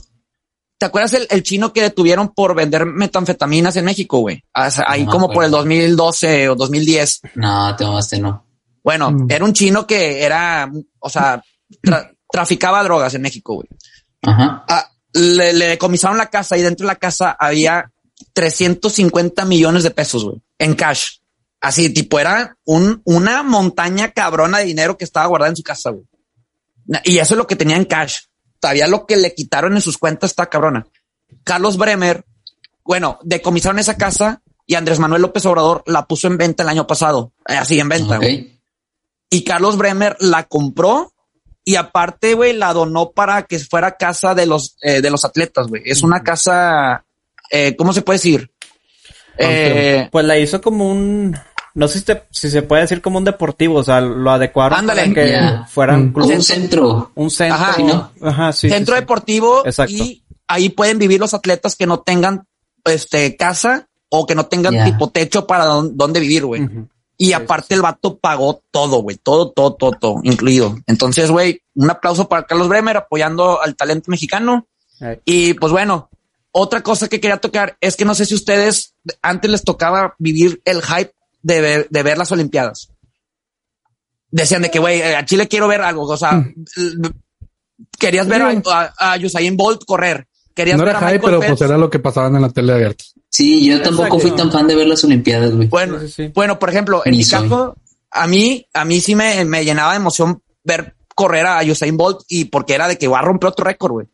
¿Te acuerdas el, el chino que detuvieron por vender metanfetaminas en México, güey? O sea, ahí No como por el acuerdo. 2012 o 2010. No, te mamaste, no. Bueno, Mm. era un chino que era, o sea, tra- traficaba drogas en México, güey. Ajá. Ah, le, le decomisaron la casa y dentro de la casa había 350 millones de pesos, güey, en cash. Así, tipo, era un, una montaña cabrona de dinero que estaba guardada en su casa, güey. Y eso es lo que tenía en cash. Todavía lo que le quitaron en sus cuentas está cabrona. Carlos Bremer, bueno, decomisaron esa casa y Andrés Manuel López Obrador la puso en venta el año pasado. eh, Así en venta. Y Carlos Bremer la compró y aparte, güey, la donó para que fuera casa de los, eh, de los atletas, güey. Es una casa, eh, ¿cómo se puede decir? Eh, Pues la hizo como un, no sé si, te- si se puede decir como un deportivo, o sea, lo adecuaron Ándale. para que Ya. fuera un centro. un centro, Ajá. Sí, ¿no? Ajá, sí, centro sí, deportivo Exacto. y ahí pueden vivir los atletas que no tengan, este, casa o que no tengan tipo techo para don- dónde vivir, güey. Y aparte el vato pagó todo, güey, todo, todo, todo, todo, incluido. Entonces, güey, un aplauso para Carlos Bremer apoyando al talento mexicano. Ay. Y pues bueno, otra cosa que quería tocar es que no sé si ustedes antes les tocaba vivir el hype de ver, de ver las Olimpiadas. Decían de que, güey, eh, a Chile quiero ver algo. O sea, l- querías ver a, a, a Usain Bolt correr. Querías No ver era a hype, Michael pero pues era lo que pasaban en la tele abierta. Sí, yo tampoco Exacto. fui tan fan de ver las Olimpiadas, güey. Bueno, Sí, sí, sí. bueno, por ejemplo, en Ni mi soy. caso, a mí, a mí sí me, me llenaba de emoción ver correr a Usain Bolt y porque era de que va a romper otro récord, güey.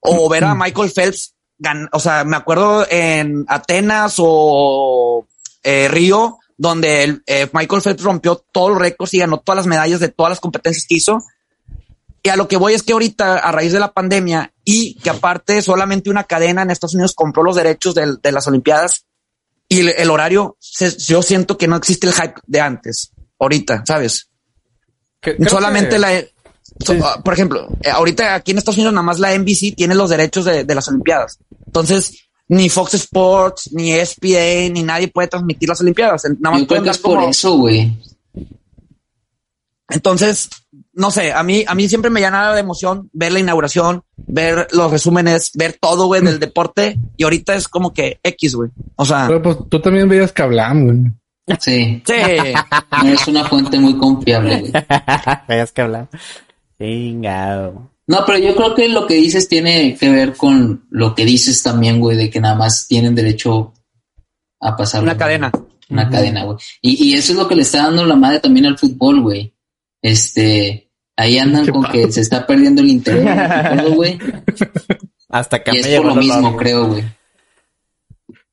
O ver a Michael Phelps, gan- o sea, me acuerdo en Atenas o eh, Río, donde el, eh, Michael Phelps rompió todos los récords y ganó todas las medallas de todas las competencias que hizo. Y a lo que voy es que ahorita, a raíz de la pandemia y que aparte solamente una cadena en Estados Unidos compró los derechos de, las Olimpiadas y el, el horario, se- yo siento que no existe el hype de antes, ahorita, ¿sabes? Que- solamente que- la... so- Sí. ah, por ejemplo, eh, ahorita aquí en Estados Unidos nada más la NBC tiene los derechos de, de las Olimpiadas. Entonces, ni Fox Sports, ni ESPN, ni nadie puede transmitir las Olimpiadas. Nada más Yo creo pueden que dar es por como- eso, güey. entonces, no sé, a mí, a mí siempre me llenaba de emoción ver la inauguración, ver los resúmenes, ver todo, güey, del deporte. Y ahorita es como que X, güey. O sea, Pero pues tú también veías que hablaban, güey. Sí, sí. no es una fuente muy confiable, güey. Veas que hablar. Chingado. No, pero yo creo que lo que dices tiene que ver con lo que dices también, güey, de que nada más tienen derecho a pasar Una cadena. Una cadena, güey. Y, y eso es lo que le está dando la madre también al fútbol, güey. Este, ahí andan con pato. que se está perdiendo el interés, todo, güey. Hasta acá Y es por lo mismo, creo, güey.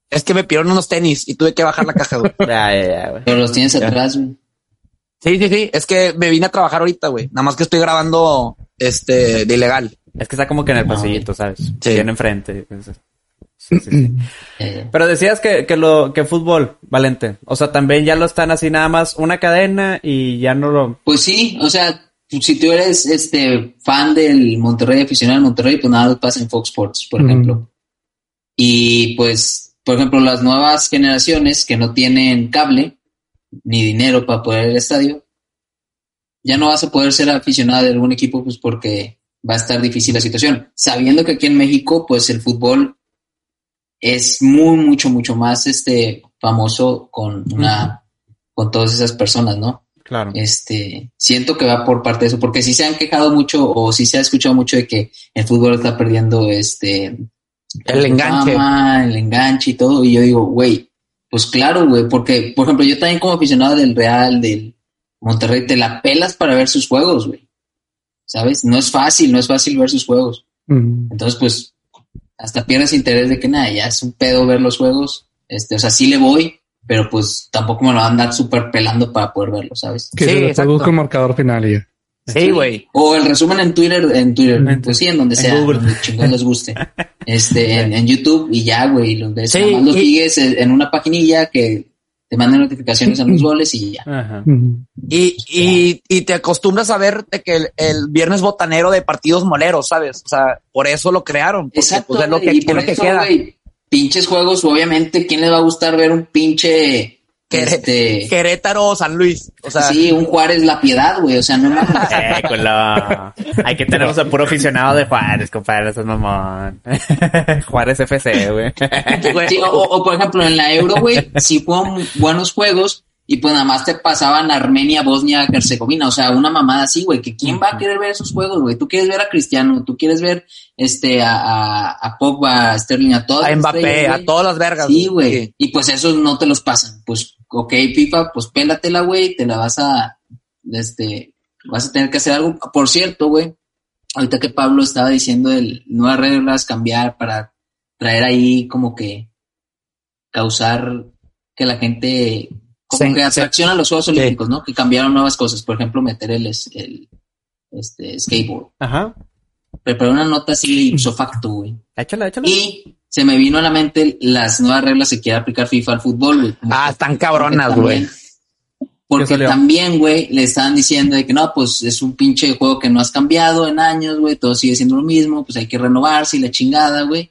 Es que me pidieron unos tenis y tuve que bajar la caja, güey. Ya, ya, ya, güey. Pero los tienes atrás, güey. Sí, sí, sí. Es que me vine a trabajar ahorita, güey. Nada más que estoy grabando este de ilegal. Es que está como que en el Ah, pasillito, ¿sabes? Sí. Bien enfrente. Sí, sí, sí. Eh, Pero decías que, que lo, que fútbol, Valente. O sea, también ya lo están así nada más una cadena y ya no lo. Pues sí, o sea, si tú eres este fan del Monterrey, aficionado al Monterrey, pues nada pasa en Fox Sports, por ejemplo. Y pues, por ejemplo, las nuevas generaciones que no tienen cable ni dinero para poder ir al estadio, ya no vas a poder ser aficionado de algún equipo, pues porque va a estar difícil la situación. Sabiendo que aquí en México, pues el fútbol es muy, mucho, mucho más este famoso con una, con todas esas personas, ¿no? Claro. este, siento que va por parte de eso, porque sí se han quejado mucho o sí se ha escuchado mucho de que el fútbol está perdiendo este El enganche. fama, el enganche y todo, y yo digo, güey, pues claro, güey, porque, por ejemplo, yo también como aficionado del Real, del Monterrey, te la pelas para ver sus juegos, güey, ¿sabes? No es fácil, no es fácil ver sus juegos, Mm. entonces, pues, hasta pierdes interés de que nada, ya es un pedo ver los juegos, este, o sea, sí le voy, pero pues tampoco me lo van a andar súper pelando para poder verlo, ¿sabes? Que Sí, se produzca el marcador final y ya. Sí, güey. O el resumen en Twitter, en Twitter, En- pues sí, en donde en sea, Google. donde chingón les guste. Este, en, en YouTube y ya, güey, los ves, Sí, los y- sigues en una paginilla que te manden notificaciones a los goles y ya. Ajá. Y, y, y te acostumbras a ver de que el, el viernes botanero de partidos moleros, ¿sabes? O sea, por eso lo crearon. Porque, Exacto, pues, es lo que, y es por lo que eso, queda. güey, pinches juegos, obviamente, ¿quién les va a gustar ver un pinche, este, Querétaro, San Luis. O sea, sí, un Juárez La Piedad, güey, o sea, no mames. Eh. Aquí tenemos a puro aficionado de Juárez, compadre, eso es mamón. Juárez FC, güey. güey, Sí, o, o, por ejemplo, en la Euro, güey, sí fueron buenos juegos y pues nada más te pasaban Armenia, Bosnia, Herzegovina, o sea, una mamada así, güey, que quién va a querer ver esos juegos, güey. Tú quieres ver a Cristiano, tú quieres ver este a, a, a Pogba, a Sterling, a todas a Mbappé, estrellas, a todas las vergas. Sí, güey. Y pues esos no te los pasan. Pues, ok, FIFA, pues pélatela, güey, te la vas a, este, vas a tener que hacer algo. Por cierto, güey, ahorita que Pablo estaba diciendo el nuevas reglas, cambiar para traer ahí como que causar que la gente como Sí, que atracción a los Juegos. Olímpicos, ¿no? Que cambiaron nuevas cosas. Por ejemplo, meter el, el este, skateboard. Ajá. Preparé una nota así ipso facto, güey. Échala, échala. Y se me vino a la mente las nuevas reglas que quiere aplicar FIFA al fútbol, güey. Ah, están cabronas, güey. Porque también, güey, le estaban diciendo de que no, pues es un pinche juego que no has cambiado en años, güey, todo sigue siendo lo mismo, pues hay que renovarse y la chingada, güey.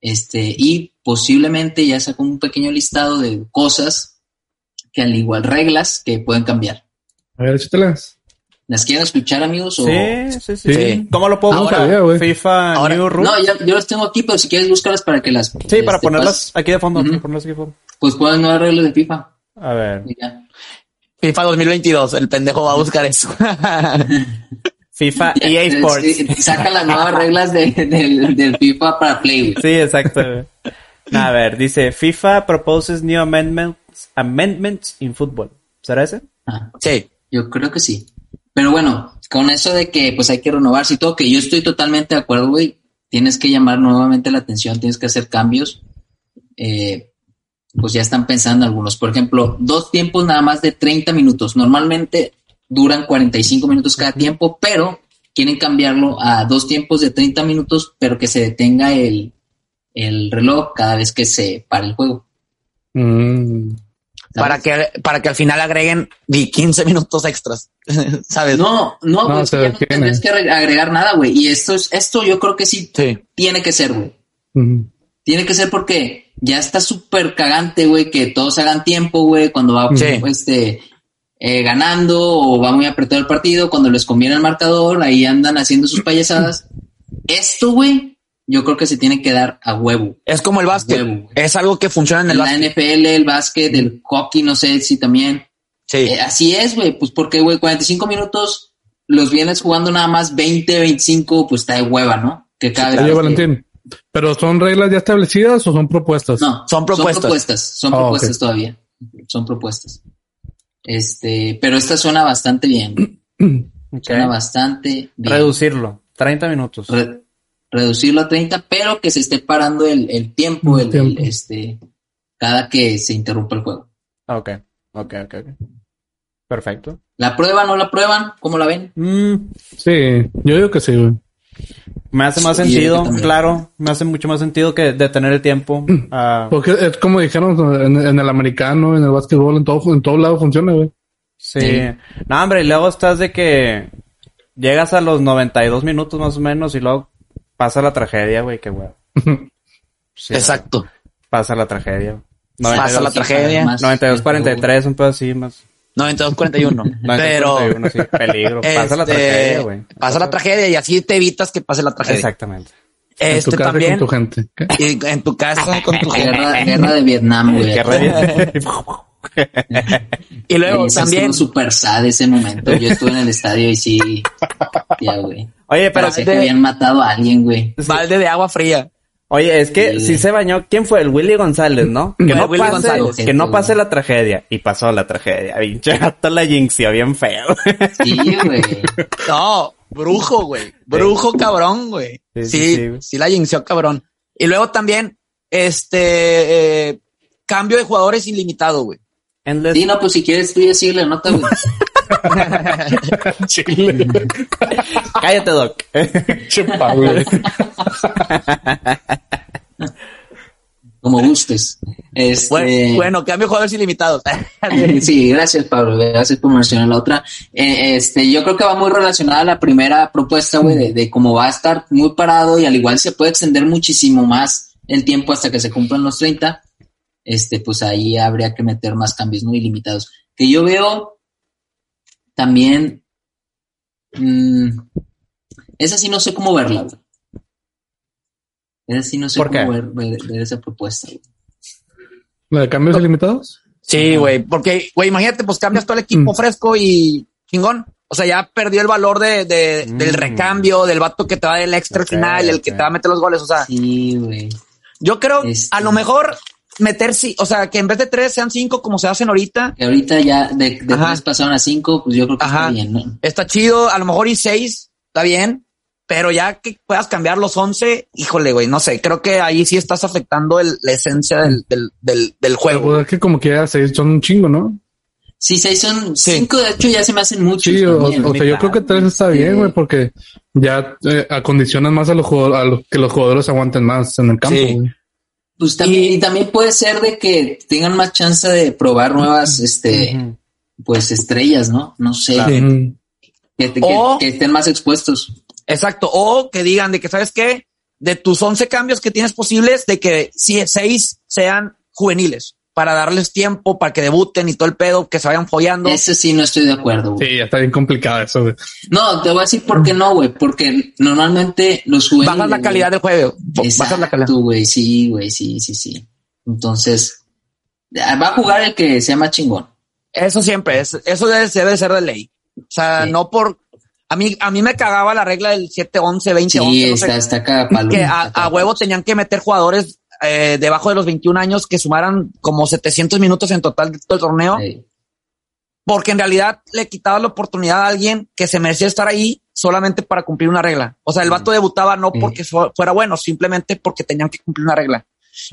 Este, y posiblemente ya sacó un pequeño listado de cosas que al igual reglas que pueden cambiar. A ver, échatelas. ¿Las quieren escuchar, amigos? O... Sí, sí, sí, Sí. sí. ¿Cómo lo puedo Ahora- buscar? FIFA Ahora- New Rule. No, ya, yo las tengo aquí, pero si quieres búscalas para que las... sí, para este, ponerlas aquí de fondo. Ujú. para ponerlas aquí de fondo. Pues ponen nuevas reglas de FIFA. A ver. ya. FIFA 2022, el pendejo va a buscar eso. FIFA EA Sports. sí, Saca las nuevas reglas de- del, del FIFA para Play. Sí, exacto. A ver, dice FIFA proposes new amendments, amendments in football. ¿Será ese? Ah, sí. yo creo que sí. Pero bueno, con eso de que pues hay que renovarse y todo, que yo estoy totalmente de acuerdo, güey. Tienes que llamar nuevamente la atención, tienes que hacer cambios. Eh, pues ya están pensando algunos. Por ejemplo, dos tiempos nada más de 30 minutos. Normalmente duran 45 minutos cada tiempo, pero quieren cambiarlo a dos tiempos de 30 minutos, pero que se detenga el, el reloj cada vez que se para el juego. Mm. ¿Sabes? Para que, para que al final agreguen di 15 minutos extras. ¿Sabes? No, no, No, pues ya no tendrías que agre- agregar nada, güey. Y esto es, esto yo creo que sí Sí. tiene que ser, güey. Tiene que ser porque ya está súper cagante, güey, que todos hagan tiempo, güey, cuando va Sí. este eh, ganando o va muy apretado el partido, cuando les conviene el marcador, ahí andan haciendo sus payasadas. Esto, güey, yo creo que se tiene que dar a huevo. Es como el básquet. Huevo. Es algo que funciona en el la básquet. NFL, el básquet, el hockey, no sé si también. Sí. Eh, así es, güey, pues porque, güey, 45 minutos los vienes jugando nada más 20, 25, pues está de hueva, ¿no? Que cada vez Oye, que- Valentín, ¿pero son reglas ya establecidas o son propuestas? No, Son propuestas. Son propuestas, son Ah, propuestas ok. todavía. Son propuestas. Este, pero esta suena bastante bien. güey. Ok. Suena bastante bien. Reducirlo. 30 minutos. Re- reducirlo a 30, pero que se esté parando el, el tiempo, El el, tiempo. el, este, cada que se interrumpa el juego. Ok, ok, ok, ok. Perfecto. ¿La prueban o la prueban? ¿Cómo la ven? Mm, Sí, yo digo que sí, güey. me hace más Sí, sentido, claro. Me hace mucho más sentido que detener el tiempo. Ah, Porque es como dijeron en, en el americano, en el básquetbol, en todo, en todo lado funciona, güey. sí. Sí. No, hombre, y luego estás de que llegas a los 92 minutos más o menos y luego pasa la tragedia, güey, qué güey. Sí, Exacto. Pasa la tragedia. Pasa la 92, tragedia. Más- 92, 43, un pedo así más. 92-41. 92, Pero 41, sí, peligro. Pasa la este, tragedia, güey. Pasa la tragedia y así te evitas que pase la tragedia. Exactamente. en Este tu casa y también. con tu gente. En tu casa con tu Guerra, guerra de Vietnam, güey. Qué re- Y luego también. súper sad ese momento. Yo estuve en el estadio y sí. Ya, güey. Oye, pero Parecía de- que habían matado a alguien, güey. Balde de agua fría. Oye, es que Sí. sí se bañó. ¿Quién fue? El Willy González, ¿no? Que no Willy pase, González. que no pase la tragedia. Y pasó la tragedia. Pinche gato la jinxió bien feo. Sí, güey. No, brujo, güey. Brujo cabrón, güey. Sí, Sí, sí, sí, sí. la jinxeó cabrón. Y luego también, este, eh, cambio de jugadores ilimitado, güey. Endless. Sí, no, pues si quieres tú ya sigue la nota, güey. Chile. Cállate, Doc. Como gustes. Este... Bueno, bueno, cambio de jugadores ilimitados. Sí, gracias Pablo, gracias por mencionar la otra. Eh, este, yo creo que va muy relacionada a la primera propuesta, güey, de, de cómo va a estar muy parado y al igual se puede extender muchísimo más el tiempo hasta que se cumplan los 30. Este, pues ahí habría que meter más cambios, ¿no? Ilimitados. Que yo veo también, mm, esa sí no sé cómo verla, güey. Esa sí no sé ¿Por cómo ver, ver- ver esa propuesta, güey. ¿La de cambios ilimitados? Sí, güey, porque, güey, imagínate, pues cambias todo el equipo Mm. fresco y chingón. O sea, ya perdió el valor de, de- del Mm. recambio, del vato que te va del extra final, el que te va a meter los goles. O sea, Sí, güey. yo creo Este- a lo mejor meter, sí, o sea, que en vez de tres sean cinco como se hacen ahorita. Que ahorita ya de, tres pasaron a cinco, pues yo creo que Ajá. está bien, ¿no? Está chido, a lo mejor y seis, está bien. Pero ya que puedas cambiar los once, híjole, güey, no sé, creo que ahí sí estás afectando el- la esencia del, del, del, del juego. es que como que ya seis son un chingo, ¿no? Sí, seis son Sí. cinco, de hecho ya se me hacen muchos. Sí, o, también. o sea, yo creo que tres está bien, güey, porque ya eh, acondicionan más a los jugadores, a los, que los jugadores aguanten más en el campo, Sí. güey. Pues también, y también puede ser de que tengan más chance de probar nuevas, este, pues estrellas, ¿no? No sé, que, que- O- que estén más expuestos. Exacto. O que digan de que, ¿sabes qué? De tus 11 cambios que tienes posibles, de que sí, seis sean juveniles para darles tiempo para que debuten y todo el pedo, que se vayan follando. Ese sí no estoy de acuerdo, güey. Sí, ya está bien complicado eso, güey. No, te voy a decir por qué no, güey, porque normalmente los juveniles... Bajas la calidad del juego. Bajas la calidad. Güey, sí, güey, sí, sí, sí. Entonces, va a jugar el que sea más chingón. Eso siempre es, eso debe, debe ser de ley. O sea, Sí. no por, a mí, a mí me cagaba la regla del 7, 11, 20, Sí, 11, no sé, está, está cagapalo. que está a, a huevo tenían que meter jugadores eh, debajo de los 21 años que sumaran como 700 minutos en total de todo el torneo. Sí. porque en realidad le quitaba la oportunidad a alguien que se merecía estar ahí solamente para cumplir una regla. O sea, el vato debutaba no porque fu- fuera bueno, simplemente porque tenían que cumplir una regla.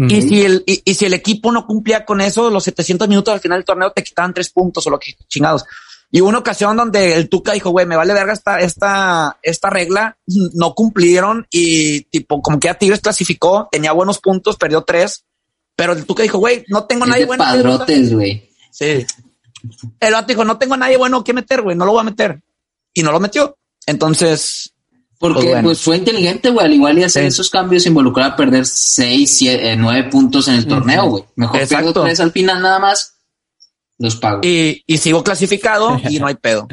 Y si el, y, y si el equipo no cumplía con eso, los 700 minutos al final del torneo te quitaban tres puntos o lo que chingados. Y hubo una ocasión donde el Tuca dijo, güey, me vale verga esta, esta, esta regla. No cumplieron y tipo, como que ya Tigres clasificó, tenía buenos puntos, perdió tres. Pero el Tuca dijo, güey, no tengo nadie bueno. que padrotes, güey. Sí. El vato dijo, no tengo a nadie bueno que meter, güey, no lo voy a meter. Y no lo metió. Entonces, Porque Pues pues, fue inteligente, güey. Al igual y hacer Sí. esos cambios involucrar a perder seis, siete, eh, nueve puntos en el torneo, güey. Mejor Exacto. pierdo tres al final nada más. Los pago. y, y sigo clasificado y no hay pedo.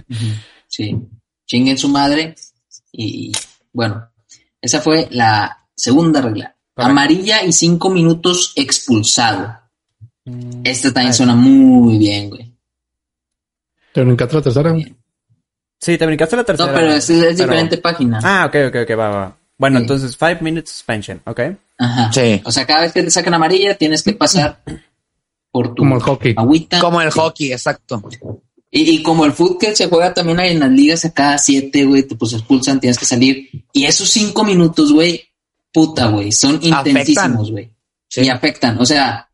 Sí. Chinguen su madre. Y bueno, esa fue la segunda regla. Amarilla y cinco minutos expulsado. Esta también suena muy bien, güey. Te brincaste la tercera. Sí, te brincaste la tercera. No, pero es, es Pero- diferente página. Ah, ok, ok, ok, va, va. Bueno, Sí. entonces, five minutes suspension, ok. Ajá. Sí. O sea, cada vez que te sacan amarilla, tienes que pasar por tu Como el hockey. agüita. Como el hockey, exacto. Y, y como el fútbol que se juega también ahí en las ligas a cada siete, güey, te pues expulsan, tienes que salir. Y esos cinco minutos, güey, puta, güey, son intensísimos, güey. Sí. Y afectan, o sea,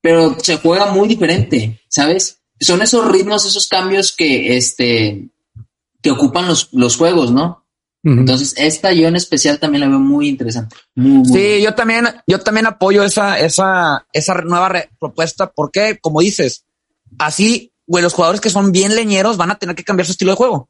pero se juega muy diferente, ¿sabes? Son esos ritmos, esos cambios que, este, que ocupan los, los juegos, ¿no? Entonces, esta yo en especial también la veo muy interesante. Muy, muy Sí, yo también, yo también apoyo esa, esa, esa nueva propuesta porque, como dices, así, güey, los jugadores que son bien leñeros van a tener que cambiar su estilo de juego.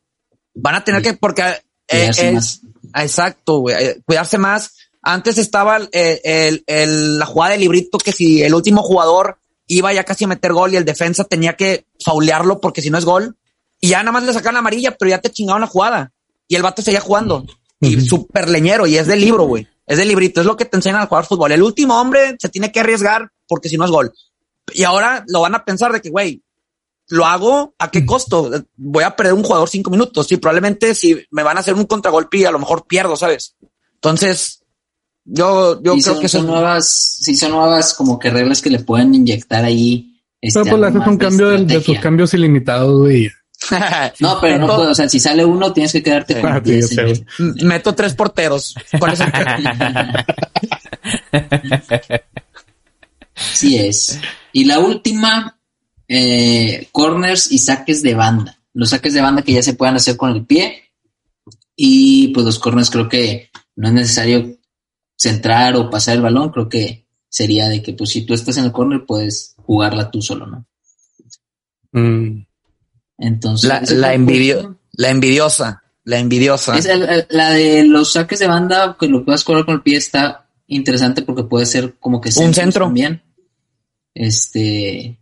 Van a tener que, porque eh, es, más. exacto, güey, eh, cuidarse más. Antes estaba el, el- el- la jugada de librito que si el último jugador iba ya casi a meter gol y el defensa tenía que faulearlo porque si no es gol y ya nada más le sacaban la amarilla, pero ya te chingaban la jugada y el vato seguía jugando y Ujú. súper leñero y es del libro, güey. Es del librito, es lo que te enseñan a jugar fútbol. El último hombre se tiene que arriesgar porque si no es gol. Y ahora lo van a pensar de que, güey, lo hago a qué costo? Voy a perder un jugador cinco minutos. Sí, probablemente si me van a hacer un contragolpe y a lo mejor pierdo, ¿sabes? Entonces, yo, yo Y creo son, que son nuevas, sí, son nuevas como que reglas que le pueden inyectar ahí. este, Pero pues le haces un de cambio de, de estrategia. cambios ilimitados, güey. No, pero no puedo, o sea, si sale uno, tienes que quedarte Sí. con Ah, sí, 10 yo sé, en- güey. M- meto tres porteros. Con eso- Sí es. Y la última, eh, corners y saques de banda. Los saques de banda que ya se puedan hacer con el pie. Y pues los corners creo que no es necesario centrar o pasar el balón. Creo que sería de que pues si tú estás en el corner puedes jugarla tú solo, ¿no? Mm. Entonces... la, la, envidio- la envidiosa, la envidiosa. Es el- el- la de los saques de banda que lo puedas cobrar con el pie está interesante porque puede ser como que centros centro. también. Este,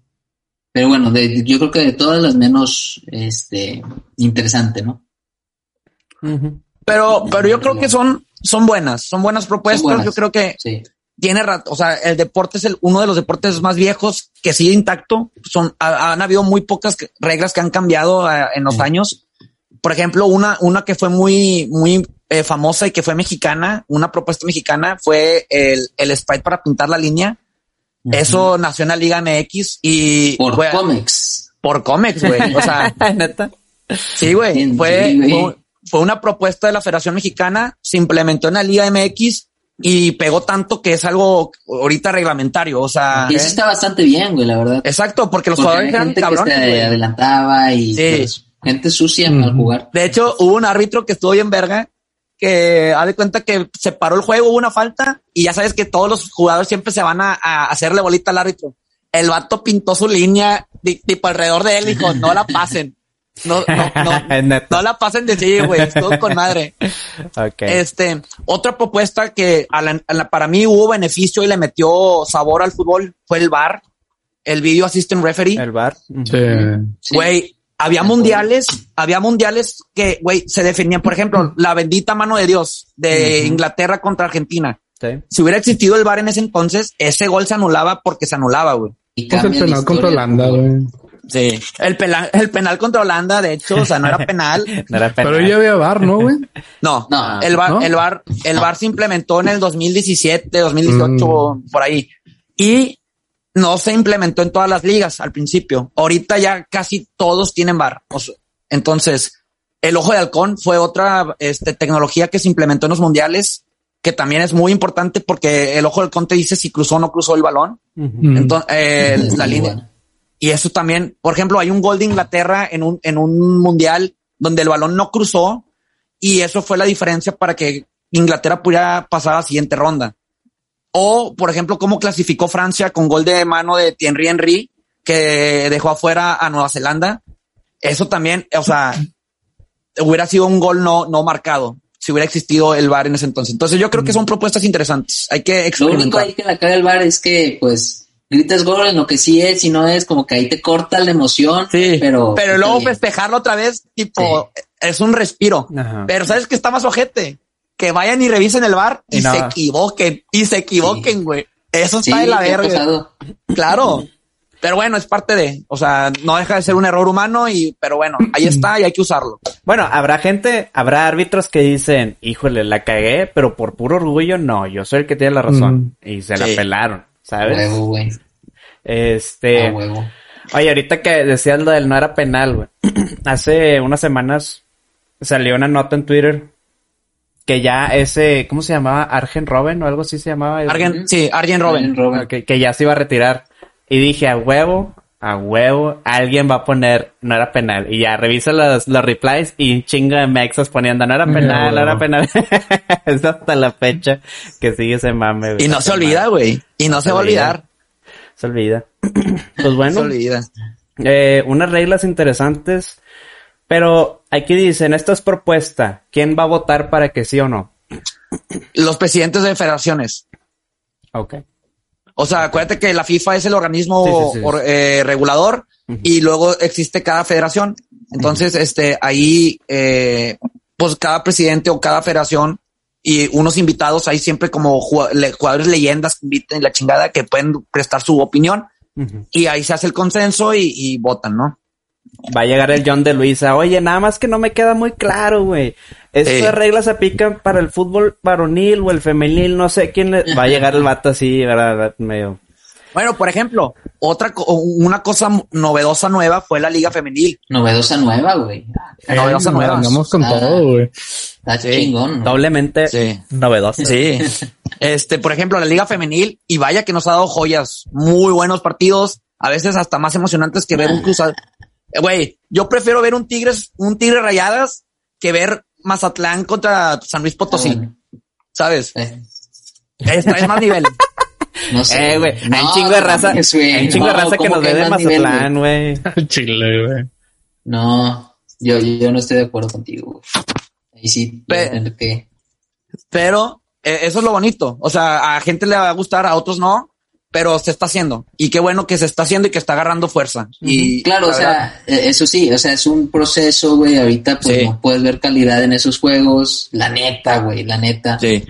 pero bueno, de- yo creo que de todas las menos, este, interesante, ¿no? Pero, pero yo creo que son, son buenas, son buenas propuestas. Son buenas. Yo creo que Sí. Tiene rato, o sea, el deporte es el, uno de los deportes más viejos que sigue intacto. Son, ha- han habido muy pocas reglas que han cambiado eh, en los años. Por ejemplo, una, una que fue muy, muy eh, famosa y que fue mexicana, una propuesta mexicana fue el, el sprite para pintar la línea. Eso nació en la Liga MX y Por fue- cómics. por cómics, güey. O sea, Neta. Sí, güey. Fue, sí, güey. fue, fue una propuesta de la Federación Mexicana, se implementó en la Liga MX y pegó tanto que es algo ahorita reglamentario. O sea, Y eso está bastante bien, güey, la verdad. exacto, porque los Porque jugadores eran gente que se güey. adelantaba y Sí. eso. gente sucia Ujú. al jugar. De hecho, hubo un árbitro que estuvo bien verga, que ha de cuenta que se paró el juego, hubo una falta y ya sabes que todos los jugadores siempre se van a, a hacerle bolita al árbitro. El vato pintó su línea tipo alrededor de él y dijo, no la pasen. No, no, no, no la pasen de sí, güey. Estuvo con madre. Ok. Este, otra propuesta que a la- a la- para mí hubo beneficio y le metió sabor al fútbol fue el VAR, el Video Assistant Referee. El bar. Sí. Sí. Güey, había mundiales, había mundiales que, güey, se definían, por ejemplo, la bendita mano de Dios de. Inglaterra contra Argentina. Sí. Si hubiera existido el VAR en ese entonces, ese gol se anulaba porque se anulaba, güey. Y Pues el penal contra Holanda, güey. Sí. El penal, el penal contra Holanda, de hecho, o sea, no era penal. No era penal. Pero ya había bar, ¿no, güey? No, No. el VAR, ¿No? el VAR, el VAR se implementó en el 2017, 2018, por ahí. Y no se implementó en todas las ligas al principio. Ahorita ya casi todos tienen VAR. O sea, entonces, el ojo de halcón fue otra este, tecnología que se implementó en los mundiales, que también es muy importante porque el ojo de halcón te dice si cruzó o no cruzó el balón. Mm. Entonces, eh, la línea. bueno. Y eso también, por ejemplo, hay un gol de Inglaterra en un, en un mundial donde el balón no cruzó y eso fue la diferencia para que Inglaterra pudiera pasar a la siguiente ronda. O, por ejemplo, cómo clasificó Francia con gol de mano de Thierry Henry que dejó afuera a Nueva Zelanda. Eso también, o sea, hubiera sido un gol no, no marcado si hubiera existido el VAR en ese entonces. Entonces yo creo que son propuestas interesantes. Hay que Lo único experimentar. ahí que la caga el bar es que, pues, gritas gol en lo que sí es y no es, como que ahí te corta la emoción. Sí, pero. pero está luego bien. festejarlo otra vez, tipo, es un respiro. Ajá. Pero ¿sabes qué está más ojete? Que vayan y revisen el bar y, se equivoquen, y se equivoquen, güey. Eso Sí, está de la ¿qué ha verga. pasado? Claro. Pero bueno, es parte de, o sea, no deja de ser un error humano y, pero bueno, ahí está y hay que usarlo. Bueno, habrá gente, habrá árbitros que dicen, híjole, la cagué, pero por puro orgullo, no, yo soy el que tiene la razón. Y se la pelaron, ¿sabes? Huevo. Este. A huevo. Oye, ahorita que decías lo del no era penal, güey. Hace unas semanas salió una nota en Twitter que ya ese, ¿cómo se llamaba? Argen Robben o algo así se llamaba. Argen, sí, Arjen Robben. Que ya se iba a retirar. Y dije, a huevo, a huevo, alguien va a poner, no era penal. Y ya revisa los, los replies y un chingo de mexas poniendo, no era penal, no era huevo. penal. es hasta la fecha que sigue ese mame, güey. Y no se olvida, güey. Y no se va a olvidar. Se olvida. pues No se bueno, olvida. eh, unas reglas interesantes. Pero aquí dicen, esto es propuesta. ¿Quién va a votar para que sí o no? Los presidentes de federaciones. Ok. O sea, acuérdate que la FIFA es el organismo Sí, sí, sí. or- eh, regulador y luego existe cada federación. Entonces, este, ahí, eh, pues cada presidente o cada federación y unos invitados, hay siempre como jugadores leyendas que inviten la chingada que pueden prestar su opinión y ahí se hace el consenso y, y votan, ¿no? Va a llegar el John de Luisa. Oye, nada más que no me queda muy claro, güey. Estas Sí. reglas se aplican para el fútbol varonil o el femenil, no sé quién le... Va a llegar el vato así, ¿verdad? Medio... Bueno, por ejemplo, otra, co- una cosa novedosa nueva fue la liga femenil. Novedosa nueva, güey. Novedosa nueva. Andamos con Ah. todo, güey. Está Sí. chingón. ¿no? Doblemente Sí. novedoso. Sí. Este, por ejemplo, la Liga Femenil, y vaya que nos ha dado joyas, muy buenos partidos, a veces hasta más emocionantes que ver un cruzado. Güey, yo prefiero ver un Tigres, un Tigre Rayadas que ver Mazatlán contra San Luis Potosí, Ah, bueno. ¿sabes? Eh, Es, más nivel. No sé. Eh, güey, hay un No, chingo de raza, hay un chingo de No, raza que ¿cómo nos ve de Mazatlán, güey. Chile, güey. No, yo, yo no estoy de acuerdo contigo. Ahí sí, que. Pero eh, eso es lo bonito. O sea, a gente le va a gustar, a otros no, pero se está haciendo. Y qué bueno que se está haciendo y que está agarrando fuerza. Y Claro, o verdad, sea, eh, eso sí, o sea, es un proceso, güey. Ahorita, pues Sí. no puedes ver calidad en esos juegos. La neta, güey, la neta. sí.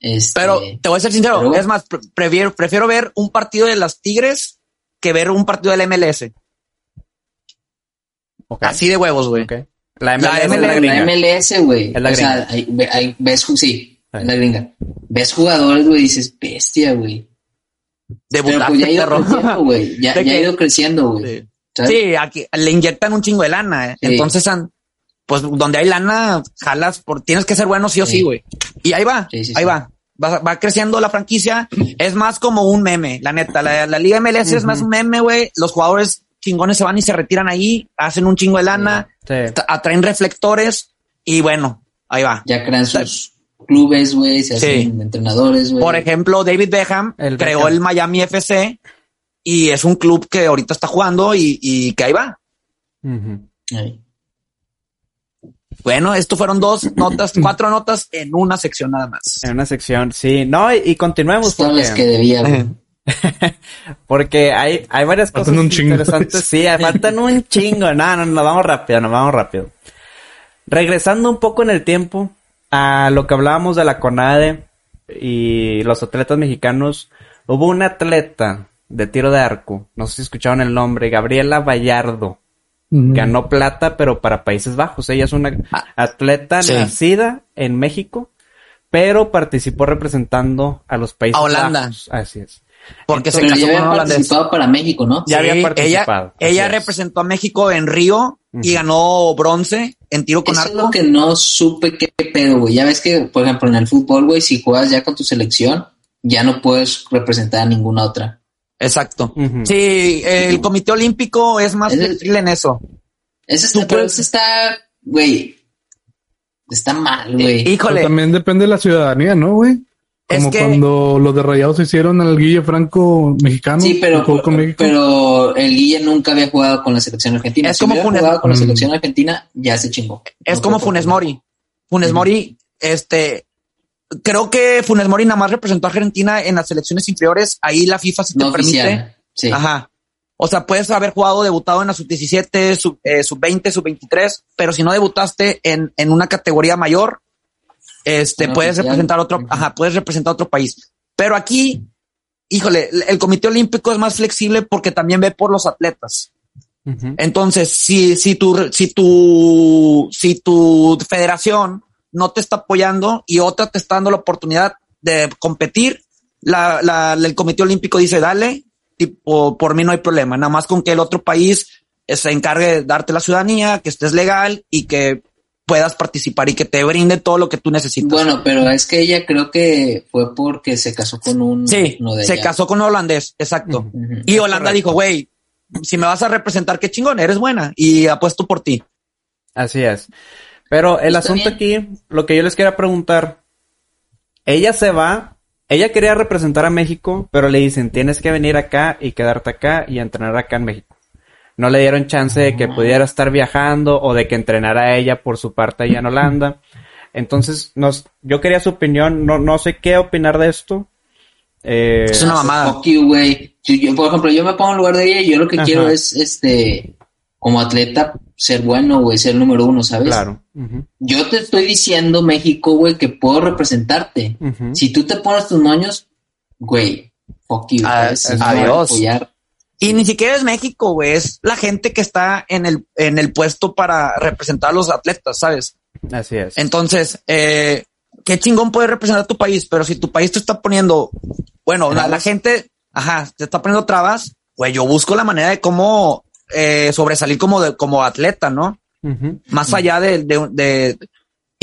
Este, Pero te voy a ser sincero, pero es más, pre- prefiero, prefiero ver un partido de las Tigres que ver un partido del MLS. Ok, Así de huevos, güey. ok. La MLS, La es la MLS, gringa. la MLS, güey. O sea, ve- ahí ves, sí, es la gringa. Ves jugadores, güey, y dices, bestia, güey. Pero pues Debutaste, ya ha ido perro. creciendo, güey. Ya, ¿De ya ha ido creciendo, güey. Sí. Sí, aquí le inyectan un chingo de lana. eh. Sí. Entonces, an- pues donde hay lana, jalas, por, tienes que ser bueno sí o sí, Sí. güey. Y ahí va, Sí, sí, ahí sí. va. Va, va creciendo la franquicia. Es más como un meme, la neta. La, la Liga MLS es más un meme, güey. Los jugadores chingones se van y se retiran ahí, hacen un chingo de lana, atraen reflectores y bueno, ahí va. Ya crean sus clubes, güey, se hacen entrenadores, güey. Por ejemplo, David Beckham El creó Beckham. el Miami FC y es un club que ahorita está jugando y, y que ahí va. Ahí. Bueno, esto fueron dos notas, cuatro notas en una sección nada más. En una sección, sí. No, y, y continuemos Todas las que porque, debía, porque hay, hay varias Faltan cosas interesantes. Sí, faltan un chingo. No, no, no, vamos rápido, nos vamos rápido. Regresando un poco en el tiempo a lo que hablábamos de la CONADE y los atletas mexicanos, hubo una atleta de tiro de arco, no sé si escucharon el nombre, Gabriela Vallardo. Ganó plata, pero para Países Bajos. Ella es una atleta Ah, sí. nacida en México, pero participó representando a los Países A Holanda. Bajos. Así es. Porque se Pero casó ya con participado para México, ¿no? Ya había participado, Ella, es. representó a México en Río y ganó bronce en tiro con Eso es arco. lo que no supe qué pedo, güey. Ya ves que, por ejemplo, en el fútbol, güey, si juegas ya con tu selección, ya no puedes representar a ninguna otra. Exacto. Sí, el Comité Olímpico es más Es en eso. Eso está, pero eso está, güey, está mal, güey. Pero Híjole, también depende de la ciudadanía, ¿no, güey? Es Como que- cuando los de Rayados hicieron al Guille Franco mexicano. Sí, pero, que jugó con México. pero el Guille nunca había jugado con la selección argentina. Es si como Funes- jugado con la Mm. selección argentina, ya se chingó. es No como Funes Mori. Funes Mori, este, creo que Funes Mori nada más representó a Argentina en las selecciones inferiores. Ahí la FIFA sí te No permite. oficial. Sí. Ajá. O sea, puedes haber jugado, debutado en la sub-17, sub, eh, sub-20, sub-23, pero si no debutaste en, en una categoría mayor, este, puedes oficial. representar otro, ajá, puedes representar otro país. Pero aquí, híjole, el- el Comité Olímpico es más flexible porque también ve por los atletas. Entonces, si, si tu, si tu, si tu federación no te está apoyando y otra te está dando la oportunidad de competir, la, la, el Comité Olímpico dice, dale, tipo, por mí no hay problema, nada más con que el otro país eh, se encargue de darte la ciudadanía, que estés legal y que puedas participar y que te brinde todo lo que tú necesitas. Bueno, pero es que ella creo que fue porque se casó con un sí, uno de se casó con un holandés, exacto. Y Holanda dijo, güey, si me vas a representar, qué chingón, eres buena y apuesto por ti. Así es. Pero el Está asunto aquí, lo que yo les quería preguntar, ella se va, ella quería representar a México, pero le dicen, tienes que venir acá y quedarte acá y entrenar acá en México. No le dieron chance de que pudiera estar viajando o de que entrenara ella por su parte allá en Holanda. Entonces, nos, yo quería su opinión, no, no sé qué opinar de esto. Eh, Es una mamada. Fuck you, güey. Yo, yo, por ejemplo, yo me pongo en lugar de ella y yo lo que Ajá. quiero es, este, como atleta, ser bueno, güey, ser el número uno, ¿sabes? claro. Yo te estoy diciendo, México, güey, que puedo representarte. Si tú te pones tus moños, güey, fuck you, Ah, adiós. apoyar. Y ni siquiera es México, güey, es la gente que está en el, en el puesto para representar a los atletas, ¿sabes? Así es. Entonces, eh, qué chingón puede representar a tu país, pero si tu país te está poniendo, bueno, la, gente, ajá, te está poniendo trabas, güey, yo busco la manera de cómo eh, sobresalir como, de, como atleta, ¿no? Más allá de, de, de-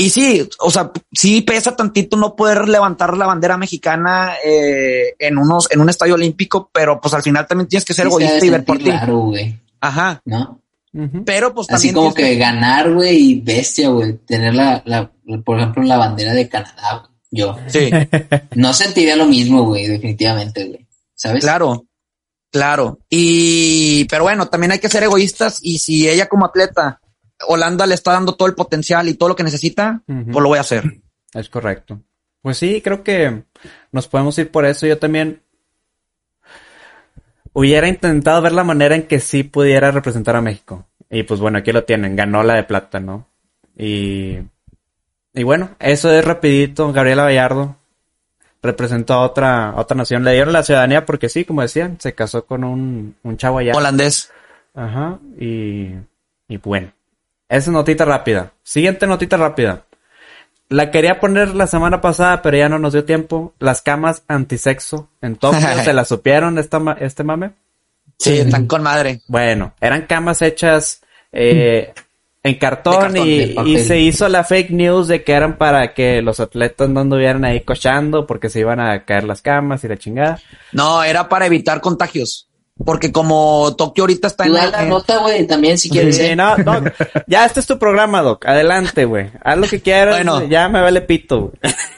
y sí, o sea, sí pesa tantito no poder levantar la bandera mexicana eh, en unos, en un estadio olímpico, pero pues al final también tienes que ser Sí egoísta y ver por ti. güey, Ajá. ¿no? Pero pues Así también como que ganar, güey, y bestia, güey. Tener la, la, por ejemplo, la bandera de Canadá, güey. Yo. Sí, No sentiría lo mismo, güey, definitivamente, güey. ¿Sabes? claro, claro. Y, pero bueno, también hay que ser egoístas y si ella como atleta, Holanda le está dando todo el potencial y todo lo que necesita, pues lo voy a hacer. Es correcto. Pues sí, creo que nos podemos ir por eso. Yo también hubiera intentado ver la manera en que sí pudiera representar a México. Y pues bueno, aquí lo tienen, ganó la de plata, ¿no? Y, y bueno, eso es rapidito. Gabriela Vallardo representó a otra, a otra nación. Le dieron la ciudadanía porque sí, como decían, se casó con un, un chavo allá. Holandés. Ajá, y, y bueno. Esa es notita rápida. Siguiente notita rápida. La quería poner la semana pasada, pero ya no nos dio tiempo. Las camas antisexo en Tokio, ¿se la supieron esta este mame? Sí, están con madre. Bueno, eran camas hechas eh, en cartón, y, y se hizo la fake news de que eran para que los atletas no anduvieran ahí cochando porque se iban a caer las camas y la chingada. No, era para evitar contagios. Porque como Tokio ahorita está en da el- la nota, güey, también si quieres. Sí, ¿eh? no, no. Ya este es tu programa, Doc. Adelante, güey. Haz lo que quieras. Bueno. Ya me vale pito, güey.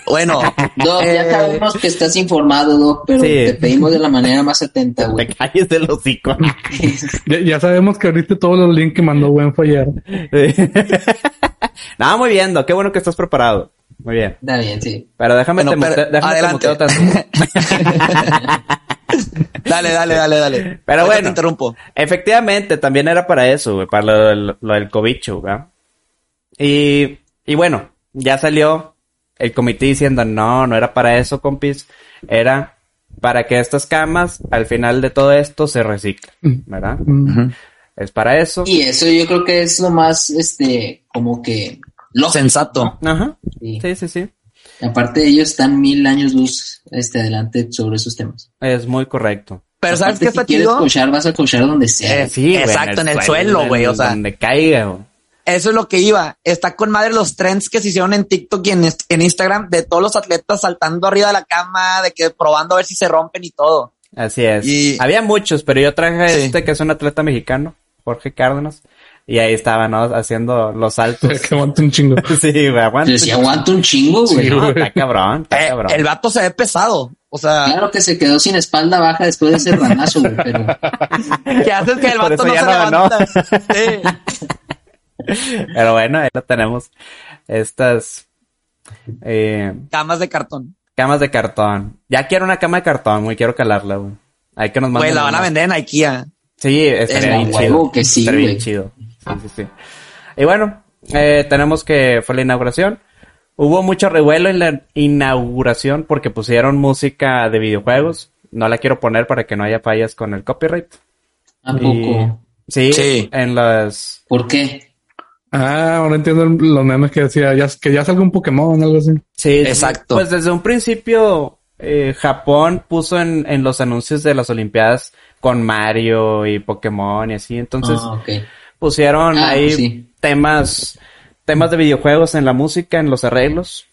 Bueno, Doc, ya eh, sabemos que estás informado, Doc, pero Sí. te pedimos de la manera más atenta, Te güey. calles del hocico. Ya, ya sabemos que ahorita todos los links que mandó Buen fue ayer. no, muy bien, Doc. Qué bueno que estás preparado. Muy bien. Está bien, sí. Pero déjame Bueno, te pero- déjame te adelante. muteo tantito. dale, dale, dale, dale. Pero bueno. te interrumpo. Efectivamente, también era para eso, güey, para lo, del- lo del cobicho, ¿verdad? Y, y bueno, ya salió el comité diciendo, no, no era para eso, compis, era para que estas camas, al final de todo esto, se reciclen, ¿verdad? Mm. Es para eso. Y eso yo creo que es lo más, este, como que lógico. Sensato. Ajá. Sí. Sí, sí, sí. Aparte ellos están mil años luz, este, adelante sobre esos temas. Es muy correcto. Pero ¿sabes qué está si quieres chido? cochar, vas a cochar donde sea. Eh, Sí, güey, Exacto, en el suelo, güey, o sea. Donde caiga, güey. Eso es lo que iba. Está con madre los trends que se hicieron en TikTok y en, Instagram de todos los atletas saltando arriba de la cama, de que probando a ver si se rompen y todo. Así es. Y- Había muchos, pero yo traje Sí. este que es un atleta mexicano, Jorge Cárdenas, y ahí estaba, ¿no? Haciendo los saltos. que aguanta un chingo. sí, güey, aguanta. Si aguanta un chingo, güey. No, está cabrón, está Eh, cabrón. el vato se ve pesado. O sea, Claro que se quedó sin espalda baja después de ese ranazo, güey, pero que haces que el vato no se no levanta. Sí. Pero bueno, ahí lo tenemos. Estas eh, Camas de cartón. camas de cartón. Ya quiero una cama de cartón, güey, quiero calarla, güey. Hay que nos Güey, manden la van a vender en IKEA. Sí, estaría En bien chido. que sí, estaría bien güey. chido. Sí, sí, sí. Y bueno, eh, tenemos que fue la inauguración. Hubo mucho revuelo en la inauguración porque pusieron música de videojuegos. No la quiero poner para que no haya fallas con el copyright. ¿A Y- poco? Sí, Sí. en las... ¿Por qué? Ah, ahora entiendo los memes que decía ya, que ya salga un Pokémon, algo así. Sí, Exacto. Pues desde un principio eh, Japón puso en, en los anuncios de las Olimpiadas con Mario y Pokémon y así. Entonces ah, ok. Pusieron Ah, ahí sí. temas temas de videojuegos en la música, en los arreglos.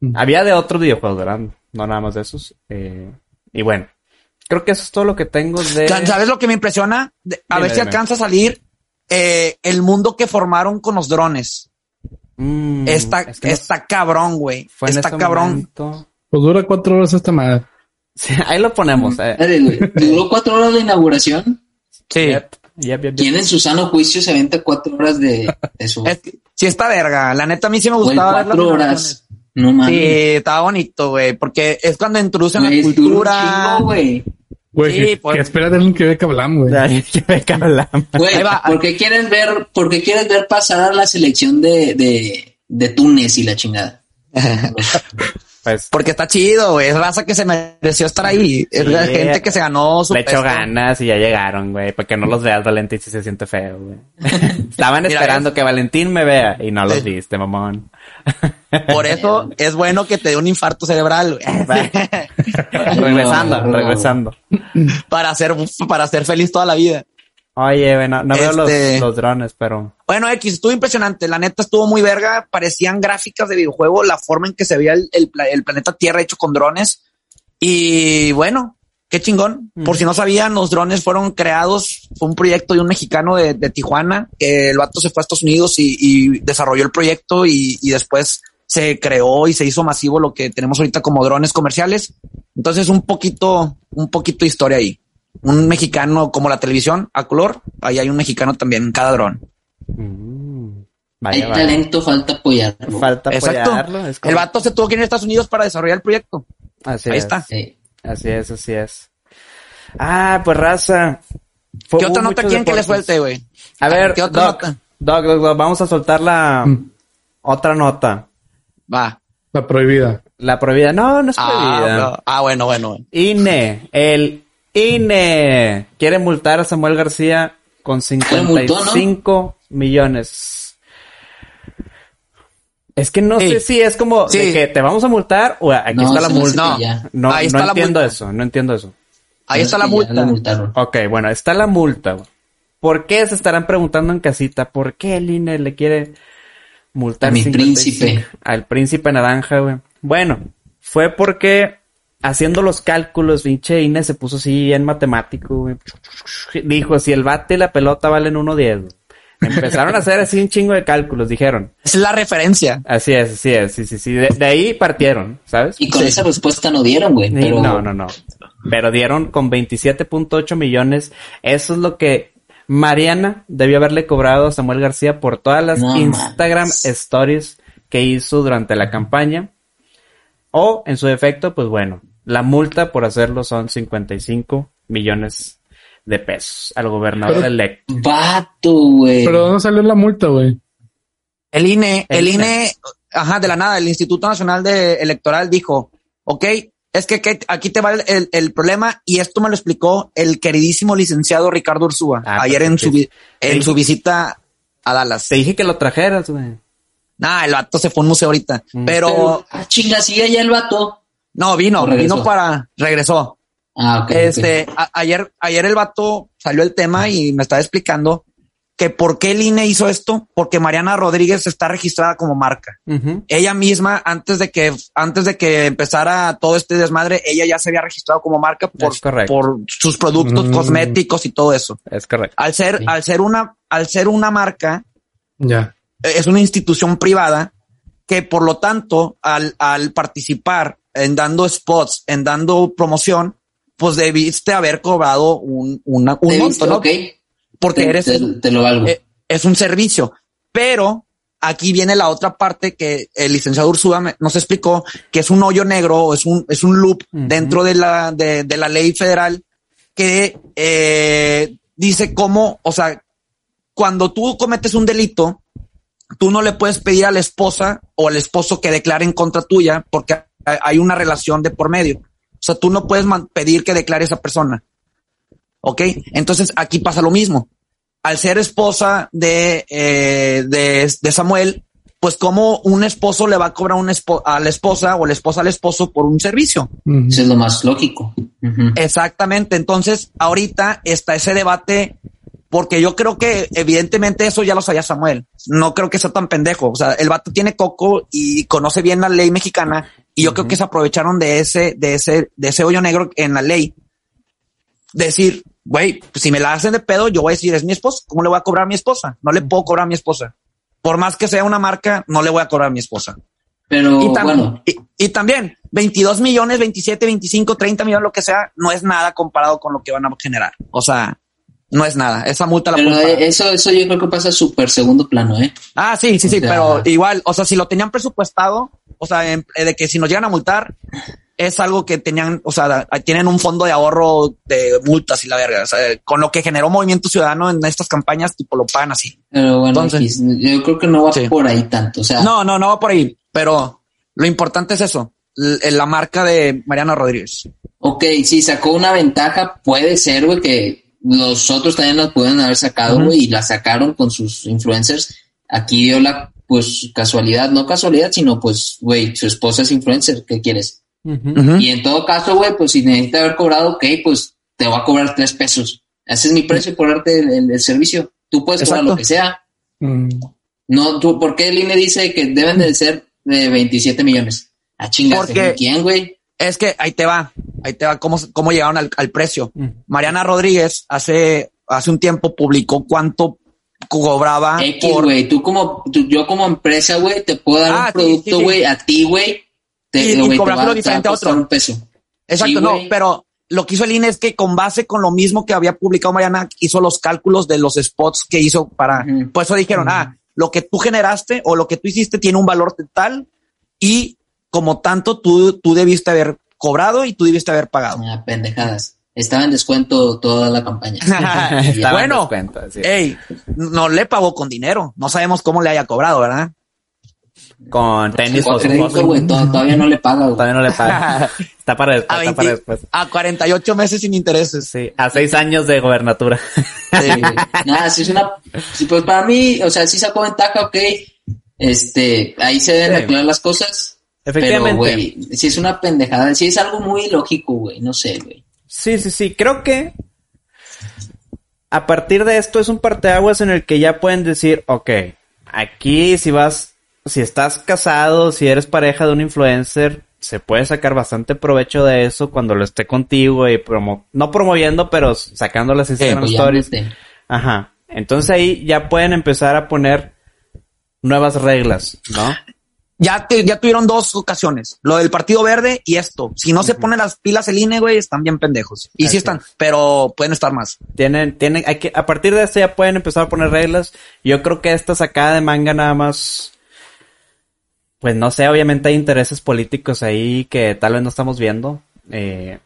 Mm. Había de otros videojuegos, ¿verdad? No nada más de esos. Eh, y bueno, creo que eso es todo lo que tengo de... ¿Sabes lo que me impresiona? De- a Dime, ver si dime. alcanza a salir eh, el mundo que formaron con los drones. Mm, Está, es que no está cabrón, güey. Está cabrón. momento. Pues dura cuatro horas esta madre. Sí, ahí lo ponemos. eh. ¿Duró cuatro horas de inauguración? Sí. Yep, yep, yep, yep. ¿Quién en su sano juicio se aventa cuatro horas de, de su... Es sí está verga. La neta, a mí sí me gustaba las cuatro horas. No mames. Sí, estaba bonito, güey. Porque es cuando introducen Güey, la cultura. chingo, güey. Güey, Sí, que, pues. que espera de un que ve que hablamos, güey. Ay, que me cablamos. Güey. ¿por qué quieres ver, por qué quieres ver pasar a la selección de, de, de Túnez y la chingada? Pues Porque está chido, güey. Es raza que se mereció estar ahí. Es la gente que se ganó su le echó puesto. ganas y ya llegaron, güey. Para que no los veas, Valentín, si se siente feo, güey. Estaban Mira, esperando es- que Valentín me vea y no los viste, mamón. Por eso es bueno que te dé un infarto cerebral, güey. regresando, no. regresando. para ser, para ser feliz toda la vida. Oye, no, no veo los, Este- los drones, pero... Bueno, X, estuvo impresionante. La neta estuvo muy verga. Parecían gráficas de videojuego, la forma en que se veía el, el el planeta Tierra hecho con drones. Y bueno, qué chingón. Por si no sabían, los drones fueron creados. Fue un proyecto de un mexicano de, de Tijuana. que el vato se fue a Estados Unidos y, y desarrolló el proyecto y, y después se creó y se hizo masivo lo que tenemos ahorita como drones comerciales. Entonces, un poquito, un poquito de historia ahí. Un mexicano como la televisión a color. Ahí hay un mexicano también en cada dron. Mm, Hay vaya, talento, falta apoyarlo. Falta Exacto. apoyarlo. Es como- El vato se tuvo que ir a Estados Unidos para desarrollar el proyecto. Así Ahí es. está. Sí. Así es, así es. Ah, pues raza. Fue- ¿Qué otra nota quieren que le suelte, güey? A ver, ¿Qué otra Doc, nota? Doc, Doc, Doc, vamos a soltar la Mm. otra nota. Va. La prohibida. La prohibida. No, no es Ah, prohibida. no. Ah, bueno, bueno. INE, el INE quiere multar a Samuel García con lo multó, 55 millones. Es que no sé si es como de que te vamos a multar o aquí No, está la multa. No. No, Ahí no está la entiendo multa. eso, no entiendo eso. Ahí está la multa. Ok, bueno, está la multa. güey. ¿Por qué se estarán preguntando en casita? ¿Por qué el INE le quiere multar A mi 55? príncipe. Al príncipe naranja, güey. Bueno, fue porque haciendo los cálculos, pinche INE se puso así en matemático, güey. Dijo, si el bate y la pelota valen 1.10. güey. Empezaron a hacer así un chingo de cálculos, dijeron. Esa es la referencia. Así es, así es, sí, sí, sí. De, de ahí partieron, ¿sabes? Y con Sí. esa respuesta no dieron, güey. Pero No, no, no. Pero dieron con 27.8 millones. Eso es lo que Mariana debió haberle cobrado a Samuel García por todas las No Instagram stories que hizo durante la campaña. O, en su defecto, pues bueno, la multa por hacerlo son 55 millones de pesos al gobernador Pero- electo. Vato, güey. Pero ¿dónde salió la multa, güey? El INE, el, El INE, ajá, de la nada, el Instituto Nacional de Electoral dijo, ok, es que, que aquí te va el, el- el problema y esto me lo explicó el queridísimo licenciado Ricardo Ursúa Ah, ayer en su, en su visita a Dallas. Te dije que lo trajeras, güey. Nah, el vato se fue a un museo ahorita, Mm. pero, Pero, ah, chinga, sigue allá el vato. No, vino, vino para, regresó. Ah, ok. Este, a- ayer, ayer el vato salió el tema y me estaba explicando que por qué el INE hizo esto, porque Mariana Rodríguez está registrada como marca. Ella misma, antes de que, antes de que empezara todo este desmadre, ella ya se había registrado como marca por, por sus productos Mm. cosméticos y todo eso. Es correcto. Al ser, Sí. al ser una, al ser una marca, Ya. es una institución privada que por lo tanto, al, al participar en dando spots, en dando promoción, pues debiste haber cobrado un, una, un ¿Te monto? ¿no? Ok. Porque Te, eres, te- te lo valgo. eh, es un servicio. Pero aquí viene la otra parte que el licenciado Ursúa nos explicó que es un hoyo negro o es un, es un loop dentro de la, de, de la ley federal que eh, dice cómo, o sea, cuando tú cometes un delito, tú no le puedes pedir a la esposa o al esposo que declare en contra tuya porque hay- una relación de por medio. O sea, tú no puedes pedir que declare esa persona. ¿Ok? Entonces aquí pasa lo mismo. Al ser esposa de, eh, de, de Samuel, pues como un esposo le va a cobrar un espo- a la esposa o la esposa al esposo por un servicio. Eso es lo más lógico. Exactamente. Entonces, ahorita está ese debate porque yo creo que evidentemente eso ya lo sabía Samuel. No creo que sea tan pendejo. O sea, el vato tiene coco y conoce bien la ley mexicana y yo creo que se aprovecharon de ese, de ese, de ese hoyo negro en la ley. Decir, güey, pues si me la hacen de pedo, yo voy a decir, es mi esposa. ¿Cómo le voy a cobrar a mi esposa? No le puedo cobrar a mi esposa. Por más que sea una marca, no le voy a cobrar a mi esposa. Pero Y, tam- bueno, y, y también 22 millones, 27, 25, 30 millones, lo que sea, no es nada comparado con lo que van a generar. O sea, no es nada. Esa multa la pero eh, eso, eso yo creo que pasa súper segundo plano, ¿eh? Ah, sí, sí, sí, sea- pero igual, o sea, si lo tenían presupuestado, o sea, en- eh, de que si nos llegan a multar, es algo que tenían, o sea, tienen un fondo de ahorro de multas y la verga. O sea, con lo que generó Movimiento Ciudadano en estas campañas, tipo lo pagan así. Pero bueno, Entonces- yo creo que no va Sí. por ahí tanto. O sea, No, no, no va por ahí, pero lo importante es eso, l- la marca de Mariana Rodríguez. ok, si sacó una ventaja, puede ser, güey, que los otros también la pudieron haber sacado, güey, y la sacaron con sus influencers. Aquí dio la, pues, casualidad, no casualidad, sino, pues, güey, su esposa es influencer, ¿qué quieres? Y en todo caso, güey, pues si necesita haber cobrado, ok, pues te va a cobrar tres pesos. Ese es mi precio por darte el, el- el servicio. Tú puedes cobrar Exacto. lo que sea. Mm. No, tú, ¿por qué el INE dice que deben de ser de 27 millones? A chingas, ¿quién, güey? Es que ahí te va, ahí te va cómo, cómo llegaron al, al precio. Mm. Mariana Rodríguez hace, hace un tiempo publicó cuánto cobraba X, por... güey, tú como, tú- yo como empresa, güey, te puedo dar Ah, un sí, producto, sí, sí. güey, a ti, güey. te- Y- y te te diferente va a otro. un peso. Exacto, Sí, no, pero lo que hizo el INE es que con base con lo mismo que había publicado Mariana, hizo los cálculos de los spots que hizo para... Ujú. Por eso dijeron, ah, lo que tú generaste o lo que tú hiciste tiene un valor tal y como tanto tú, tú debiste haber cobrado y tú debiste haber pagado. Ah, pendejadas. Estaba en descuento toda la campaña. Estaba en bueno, descuento, sí. ey, no le pagó con dinero. No sabemos cómo le haya cobrado, ¿verdad? Con tenis Con crédito, güey, todavía no le paga, güey. Todavía no le pagan. Está para después. A, Está para 20 después. a 48 meses sin intereses. Sí, a seis años de gobernatura. Sí, güey. Nada, sí es una, sí, pues para mí, o sea, sí sacó ventaja, ok. Este, ahí se deben Sí. aclarar las cosas. Efectivamente. Pero, güey, sí es una pendejada, sí es algo muy lógico, güey, no sé, güey. Sí, sí, sí. Creo que a partir de esto es un parteaguas en el que ya pueden decir, ok, aquí si vas, si estás casado, si eres pareja de un influencer, se puede sacar bastante provecho de eso cuando lo esté contigo y promo no promoviendo, pero sacando las Instagram Stories. Ajá. Entonces ahí ya pueden empezar a poner nuevas reglas, ¿no? Ya, te- ya tuvieron dos ocasiones, lo del Partido Verde y esto. Si no se ponen las pilas el INE, güey, están bien pendejos. Y Así sí están, pero pueden estar más. Tienen, tienen, hay que, a partir de esto ya pueden empezar a poner reglas. Yo creo que esta sacada de manga nada más, pues no sé, obviamente hay intereses políticos ahí que tal vez no estamos viendo. Eh,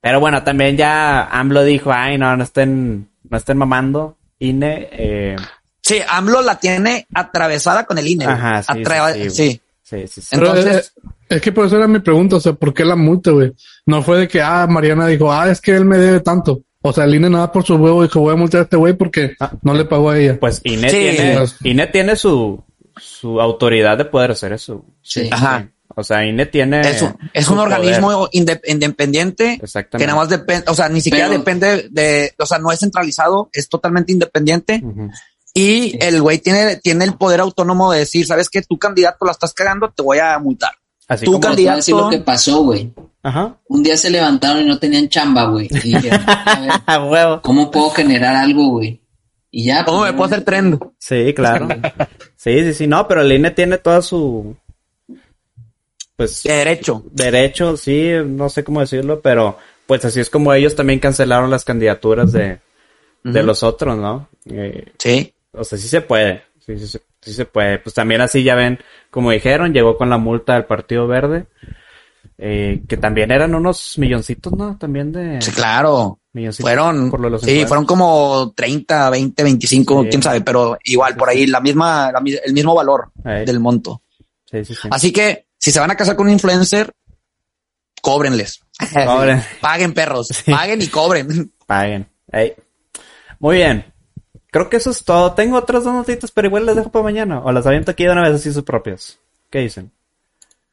pero bueno, también ya AMLO dijo, ay, no, no estén, no estén mamando, INE, eh, Sí, AMLO la tiene atravesada con el INE. Ajá, sí, sí. Sí, sí, sí. Pero, Entonces- eh, es que por eso era mi pregunta, o sea, ¿por qué la multa, güey? No fue de que, ah, Mariana dijo, ah, es que él me debe tanto. O sea, el INE nada por su huevo dijo, voy a multar a este güey porque Ah. no le pagó a ella. Pues INE Sí. tiene, INE tiene su, su autoridad de poder hacer eso. Sí. Ajá. O sea, INE tiene. Es un, es un organismo inde- independiente Exactamente. que nada más depende, o sea, ni siquiera Pero- depende de, o sea, no es centralizado, es totalmente independiente. Ujú. Y Sí. el güey tiene, tiene el poder autónomo de decir, ¿sabes qué? Tu candidato la estás cagando, te voy a multar. Así Tú, como. A decir candidato- lo que pasó, güey. Ajá. Un día se levantaron y no tenían chamba, güey. Y dijeron, a ver, A huevo. ¿cómo puedo generar algo, güey? Y ya. ¿Cómo pues, me puedo hacer trend? Sí, claro. sí, sí, sí. No, pero el INE tiene toda su. Pues. De derecho. Derecho, sí, no sé cómo decirlo, pero. Pues así es como ellos también cancelaron las candidaturas de. De los otros, ¿no? Eh, Sí. O sea, sí se puede. Sí, sí, se- sí se puede. Pues también así ya ven, como dijeron, llegó con la multa del Partido Verde. Eh, que también eran unos milloncitos, ¿no? También de Sí, claro. milloncitos. Fueron, por lo de los sí, fueron como 30, 20, 25, Sí. quién sabe, pero igual por ahí la misma, la el mismo valor del monto. Sí, sí, sí. Así que si se van a casar con un influencer, cóbrenles. Cobren. Paguen perros, paguen y cobren. Paguen. Muy bien. Creo que eso es todo. Tengo otras dos notitas, pero igual las dejo para mañana. O las aviento aquí de una vez así sus propias. ¿Qué dicen?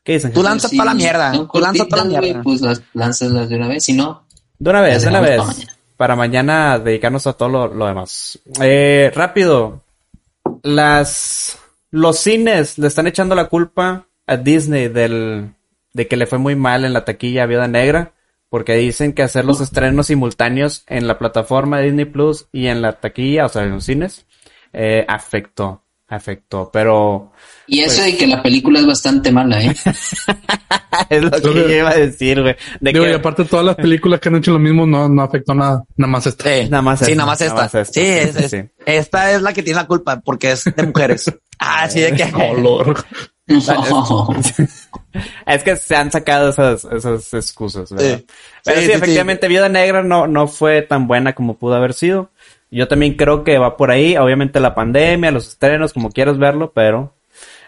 ¿Qué dicen? Tú gente? lanza Sí, para la mierda. Tú lanza para la mierda. Pues las lanzas de una vez, si no, De una vez, de una vez. para mañana. Para mañana dedicarnos a todo lo, lo demás. Eh, rápido. Las, los cines le están echando la culpa a Disney del, de que le fue muy mal en la taquilla a Viuda Negra. Porque dicen que hacer los estrenos simultáneos en la plataforma de Disney Plus y en la taquilla, o sea, en los cines, eh, afectó, afectó. Pero Y eso Pues de que la película es bastante mala, ¿eh? es lo que yo iba a decir, güey. De Digo, que- y aparte todas las películas que han hecho lo mismo no, no afectó nada. Nada más esta. Sí, Nada más sí, esta, nada más nada esta. más esta. Sí, es- Sí, es- sí. esta es la que tiene la culpa porque es de mujeres. ah, sí, de que Olor. No. Es que se han sacado esas, esas excusas, ¿verdad? Sí. Pero Sí, efectivamente, Viuda Negra no, no fue tan buena como pudo haber sido. Yo también creo que va por ahí. Obviamente la pandemia, los estrenos, como quieras verlo, pero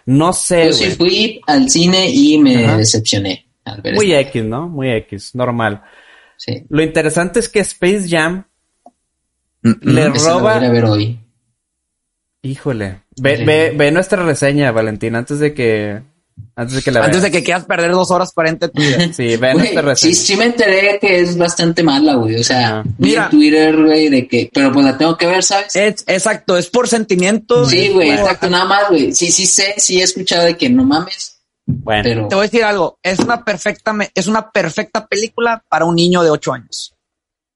no sé, Yo sí fui al cine y me Ajá. decepcioné al ver Muy. X, ¿no? Muy X, normal. Sí. Lo interesante es que Space Jam Mm, le Ese lo voy a roba... ver hoy. Híjole. Ve, Sí. ve, ve nuestra reseña, Valentín, antes de que... Antes de que la Antes de que quieras perder dos horas cuarenta de tu vida. Sí, ve Güey, nuestra reseña. sí, sí me enteré que es bastante mala, güey. O sea, vi Mira. en Twitter, güey, de que... Pero pues la tengo que ver, ¿sabes? Es, exacto, es por sentimiento. sí, güey, exacto, nada más, güey. Sí, sí sé, sí he escuchado de que no mames, Bueno. pero... Te voy a decir algo, es una perfecta, me- es una perfecta película para un niño de ocho años.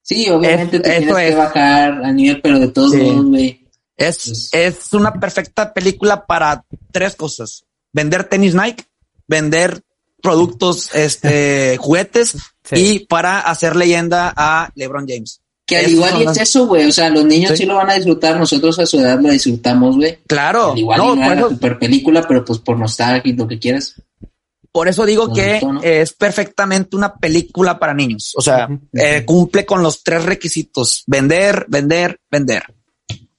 Sí, obviamente Es- te tienes que bajar a nivel, pero de todos Sí. modos, güey. Es, es una perfecta película para tres cosas. Vender tenis Nike, vender productos, este, juguetes Sí. y para hacer leyenda a LeBron James. Que al igual y es eso, güey. O sea, los niños Sí. sí. lo van a disfrutar, nosotros a su edad lo disfrutamos, güey. Claro, Al igual no, y no era eso, super película, pero pues por nostalgia y lo que quieras. por eso digo Nos que gustó, ¿no? es perfectamente una película para niños. O sea, eh, cumple con los tres requisitos. Vender, vender, vender.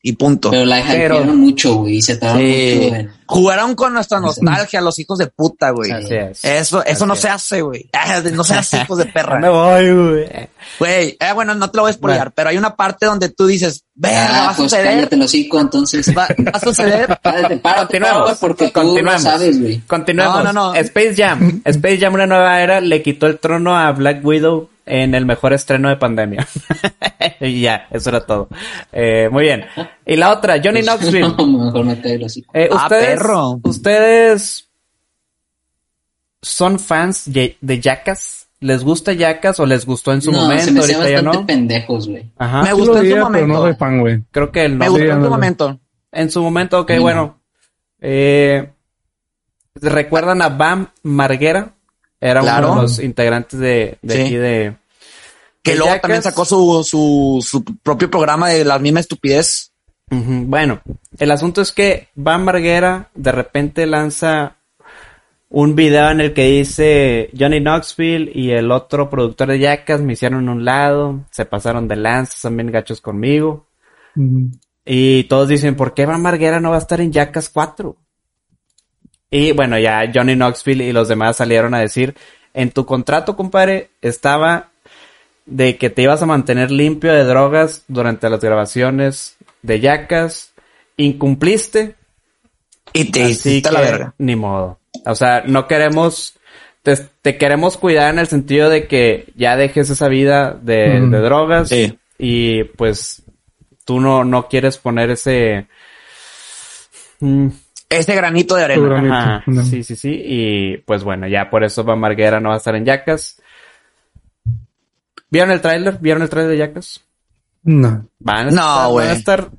Y punto. Pero la Pero- mucho, güey. Y se tardaron Sí. mucho. Jugaron con nuestra nostalgia, los hijos de puta, güey. Así es. Eso, eso Así no es. se hace, güey. Ah, No seas hijos de Ya me perra. voy, güey. Güey, eh, bueno, no te lo voy a spoilear, Bueno. pero hay una parte donde tú dices, verga, va Ah, a pues suceder, cállate los hocico, entonces. va, va a suceder. Párate, párate, Continuemos. porque tú no Continuemos. sabes, güey. Continuemos. No, no, no. Space Jam. Space Jam, una nueva era, le quitó el trono a Black Widow en el mejor estreno de pandemia. y ya, eso era todo. Eh, muy bien. Y la otra, Johnny Knoxville. Mejor me cae el hocico. Eh, Ah, ustedes, perro. ustedes son fans ye- de Jackass? ¿Les gusta Jackass o les gustó en su no, momento? se me Ahorita ya no. pendejos, güey. Ajá. Me gustó en su momento. no soy fan, güey. Creo que el Me no. gustó en su momento. En su momento, ok, bueno. Eh, ¿Recuerdan a Bam Marguera? Era Claro. uno de los integrantes de, de Sí. aquí de... Que de luego Jackass. también sacó su, su, su propio programa de la misma estupidez. Bueno, el asunto es que Bam Marguera de repente lanza un video en el que dice Johnny Knoxville y el otro productor de Jackass me hicieron un lado, se pasaron de lanzas, bien gachos conmigo. Y todos dicen, ¿por qué Van Marguera no va a estar en Jackass 4? Y bueno, ya Johnny Knoxville y los demás salieron a decir, en tu contrato, compadre, estaba de que te ibas a mantener limpio de drogas durante las grabaciones de Jackass, incumpliste, Y te hiciste que la verga. ni modo. O sea, no queremos, te, te queremos cuidar en el sentido de que ya dejes esa vida de, Mm. de drogas Sí. y pues tú no, no quieres poner ese... Mm, Ese granito de arena. granito. ajá, No. sí, sí, sí. Y pues bueno, ya por eso Van Marguera no va a estar en Yacas. ¿Vieron el tráiler? ¿Vieron el tráiler de Yacas? No. Van a No, estar, güey. van a estar...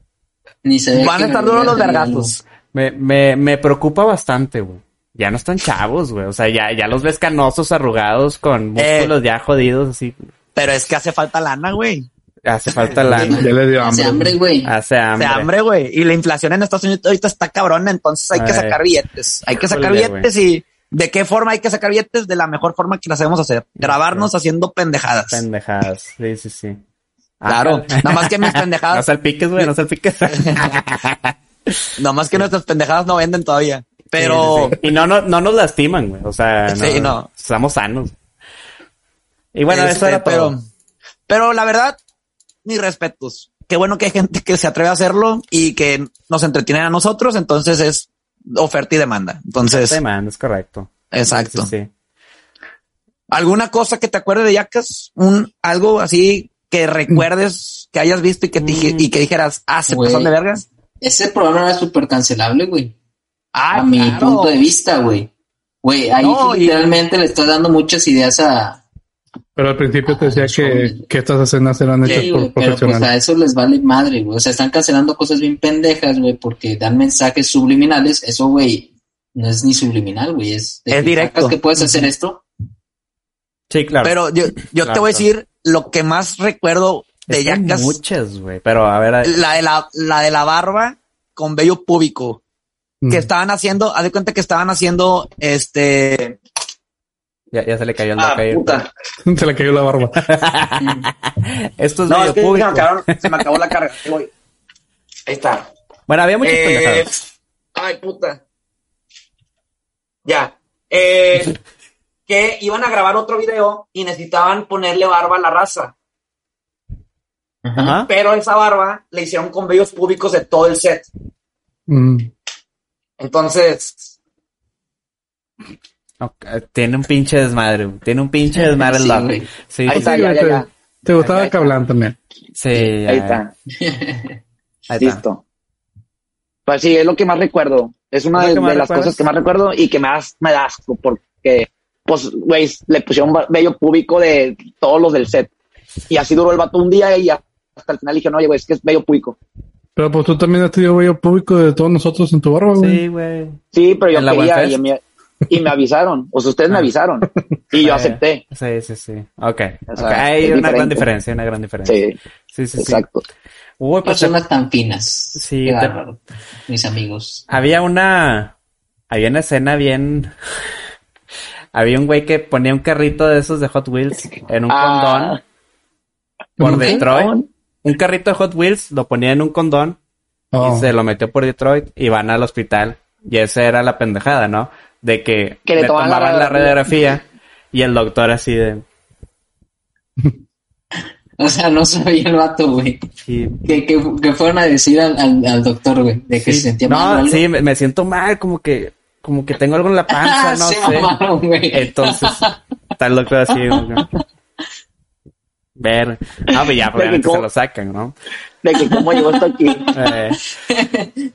Ni se ve Van que a estar me duros los tenía vergazos. Me, me, me preocupa bastante, güey. Ya no están chavos, güey. O sea, ya, ya los ves canosos, arrugados, con Eh. músculos ya jodidos, así. Pero es que hace falta lana, güey. Hace falta lana. Ya le dio Hace hambre. hambre, güey. Hace hambre. hambre, güey. Y la inflación en Estados Unidos ahorita está cabrona, entonces hay que sacar billetes. Hay que sacar billetes y ¿De qué forma hay que sacar billetes? De la mejor forma que las sabemos hacer. Grabarnos haciendo pendejadas. Pendejadas. Sí, sí, sí. Ah, Claro. Nada más que mis No pendejadas. salpiques, güey, no salpiques. Nada más que nuestras pendejadas no venden todavía. Pero Sí, sí, sí. Y no, no, no nos lastiman, güey. O sea, no, Sí, no. Estamos sanos. Y bueno, Este, eso era pero, todo. pero la verdad, mis respetos. Qué bueno que hay gente que se atreve a hacerlo y que nos entretiene a nosotros. Entonces es oferta y demanda. Entonces, man, es correcto. exacto. Sí. ¿Alguna cosa que te acuerdes de Yacas? Un, algo así que recuerdes que hayas visto y que, te dije- y que dijeras, ah, se Güey. de vergas. Ese programa era súper cancelable, güey. Ah, a mi claro. punto de vista, güey. Güey, ahí No, y- literalmente le estás dando muchas ideas a... Pero al principio te decía Ah, que, que estas escenas eran hechas Sí, por pero pues profesionales. a eso les vale madre, güey. O sea, están cancelando cosas bien pendejas, güey, porque dan mensajes subliminales. Eso, güey, no es ni subliminal, güey. Es, Es directo. ¿sabes que puedes hacer esto? Sí, claro. Pero yo, yo Claro, te voy a decir lo que más recuerdo de Yacas. muchas, güey. Pero a ver, La de la, la de la barba con vello púbico. Mm. Que estaban haciendo, haz de cuenta que estaban haciendo este. ya, ya se le cayó el Ah, puta. Se le cayó la barba. Esto es No, es que se me, público. acabaron- se me acabó la carga. Ahí voy. Ahí está. Bueno, había muchas Eh. Ay, puta. Ya. Eh, que iban a grabar otro video y necesitaban ponerle barba a la raza. Ajá. Pero esa barba le hicieron con vellos públicos de todo el set. Mm. Entonces, Tiene un pinche desmadre. Tiene un pinche desmadre el Sí. Sí, ahí sí, está, sí, ya, ya, te- ya. Te gustaba que hablan también. sí, Ahí ya. está. Ahí está. Listo. Pues sí, es lo que más recuerdo. Es una ¿Es lo de, más las recuerdas? cosas que más recuerdo y que me da, me da asco porque, pues, güey, le pusieron vello público de todos los del set. Y así duró el vato un día y hasta el final dije, no, oye, güey, es que es vello público. Pero pues tú también has tenido vello público de todos nosotros en tu barba, güey. Sí, güey. Sí, pero yo ¿En la quería y me, y me avisaron. O sea, ustedes me Ah. avisaron. Y yo acepté. Sí, sí, sí. Ok. O Ok, sea, Hay una gran diferencia, una gran diferencia. Sí, Sí, sí, sí. exacto. Uy, pues Personas tan finas. Sí, te-. Mis amigos. había una. Había una escena bien. Había un güey que ponía un carrito de esos de Hot Wheels en un Ah. condón por. Detroit. Un carrito de Hot Wheels lo ponía en un condón Oh. y se lo metió por Detroit y van al hospital. Y esa era la pendejada, ¿no? De que, Que le le tomaban la tomaban la radiografía. radiografía y el doctor así de... O sea, no sabía el vato, güey. sí, Que, que, que fueron a decir al, al, al doctor, güey, de que sí. se sentía mal. No, sí, me, me siento mal, como que, como que tengo algo en la panza, Ah, no se sé. güey. Entonces, está el doctor así. güey. Ver. Ah, pues ya, probablemente se lo sacan, ¿no? De que cómo llegó esto aquí. Eh,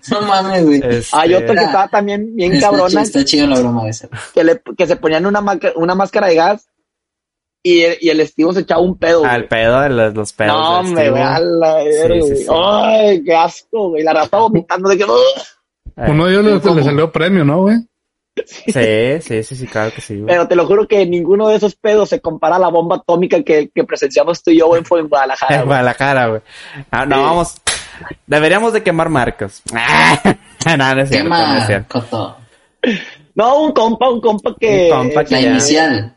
No mames, güey. este, Hay otro que estaba también bien Está cabrona, chido, está chido la broma de esa. que, le, que se ponían una, maca- una máscara de gas y el, y el Estivo se echaba un pedo. Al güey. pedo de los, los pedos. No, hombre, Steve. güey, a la verga, Sí, sí, güey. sí. Ay, qué asco, güey. La raza vomitando de que... Eh, Uno de ellos le, le salió premio, ¿no, güey? Sí, sí, sí, sí, claro que sí. güey. Pero te lo juro que ninguno de esos pedos se compara a la bomba atómica que, que presenciamos tú y yo güey, fue en Guadalajara. En. Guadalajara, güey. Ah, no, Sí. vamos. Deberíamos de quemar marcas. no, no es cierto, no es Quema, cierto. Coto. No, un compa, un compa que... Un compa que La ya- inicial.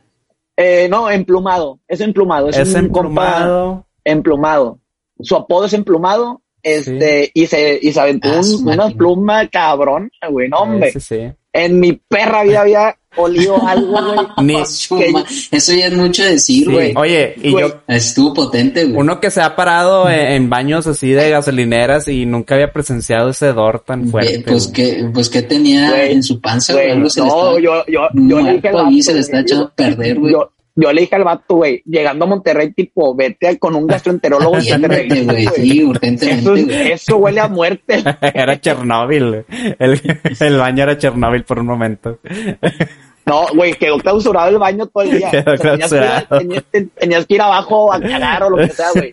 Eh, no, emplumado. Es emplumado. Es, Es un compa emplumado. emplumado. Su apodo es emplumado. Este, y se, y se aventó Ah, un- una pluma cabrón, güey. No, hombre. Sí, sí. En mi perra vida había olido algo, güey. Ni-. Eso ya es mucho decir, Sí. güey. Oye, y Güey. yo, Estuvo potente, güey. uno que se ha parado en, en baños así de gasolineras y nunca había presenciado ese hedor tan fuerte. Pues que, pues que tenía Güey, en su panza, Güey, no, estaba yo, yo, yo le dije se le está echando a perder, güey. Yo, yo le dije al vato, güey, llegando a Monterrey, tipo, vete con un gastroenterólogo. Sí, Eso, urgentemente, huele a muerte. Era Chernóbil. güey. El, el baño era Chernóbil por un momento. No, güey, quedó clausurado el baño todo el día. Quedó O sea, tenías, que ir, a- clausurado. tenías, te- tenías que ir abajo a cagar o lo que sea, güey.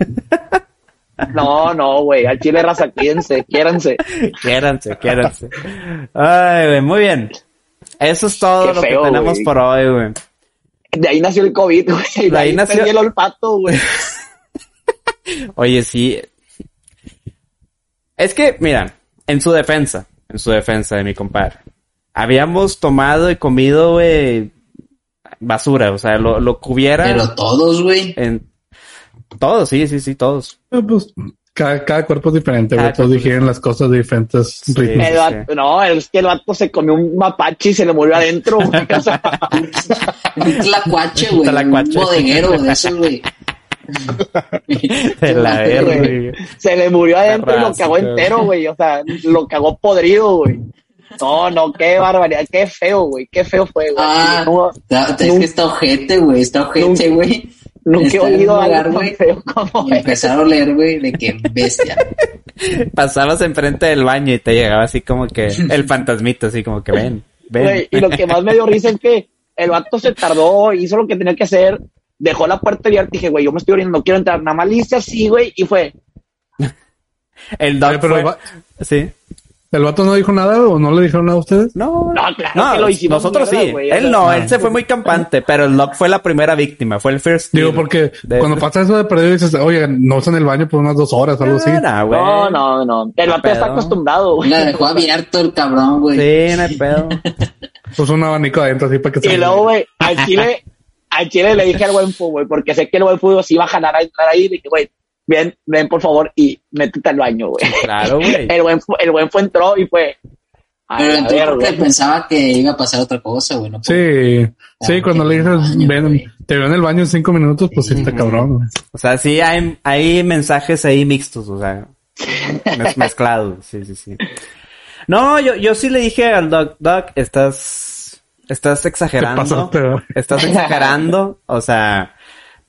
No, no, güey, al chile raza, quídense, quiéranse. Quiéranse, quiéranse. Ay, güey, muy bien. Eso es todo Qué lo feo, que tenemos por hoy, güey. De ahí nació el COVID, güey. De De ahí ahí nació- el olfato, güey. Oye, sí. Es que, mira, en su defensa, en su defensa de mi compadre. habíamos tomado y comido, güey, basura, o sea, lo, lo que hubiera Pero todos, güey. en todos, sí, sí, sí, todos. Eh, Pues cada, cada cuerpo es diferente, güey. Todos digieren las cosas de diferentes ritmos. El vato- no, es que el vato se comió un mapache y se le murió adentro. Un tlacuache, güey. Un bodeguero de esos, güey. De la Sí, se le murió adentro y lo cagó entero, güey. O sea, lo cagó podrido, güey. No, no, qué barbaridad, qué feo, güey. Qué feo fue, güey. Ah, No, es que está ojete, güey. Está ojete, güey. Nunca he oído algo güey, tan feo como Y empezar a oler, güey, de que bestia. Pasabas enfrente del baño y te llegaba así como que el fantasmita, así como que ven, ven. Güey, y lo que más me dio risa es que el vato se tardó, hizo lo que tenía que hacer, dejó la puerta abierta y dije, güey, yo me estoy oriendo, no quiero entrar. Nada más le hice así, güey, y fue, El dog Oye, pero fue- el va- Sí. ¿El vato no dijo nada o no le dijeron nada a ustedes? No, No, claro que lo hicimos Nosotros mierda, sí. güey, o él no, no. él se fue muy campante, pero el dog fue la primera víctima, fue el first. Digo, porque De- cuando pasa eso de perdido dices, oye, no usan el baño por unas dos horas o algo así. No, no, no, no, no. El vato está acostumbrado, güey. La dejó abierto el cabrón, güey. Sí, no hay pedo. Puso un abanico adentro así para que se... Y luego, güey, al chile, al chile le dije al buen fútbol, güey, porque sé que el buen fútbol sí iba a jalar a entrar ahí. Le dije, güey, ven, ven por favor y métete al baño, güey. Claro, güey. El buen, el buen fue entró y fue. Pero entró porque güey. pensaba que iba a pasar otra cosa, güey. No Sí, sí, Ah, cuando le dices, baño, ven, te veo en el baño en cinco minutos, pues sí está cabrón. güey. O sea, sí hay, hay mensajes ahí mixtos, o sea, mez- mezclados, sí, sí, sí. No, yo, yo sí le dije al Doc, Doc, estás, estás exagerando. pasaste. Estás exagerando, o sea,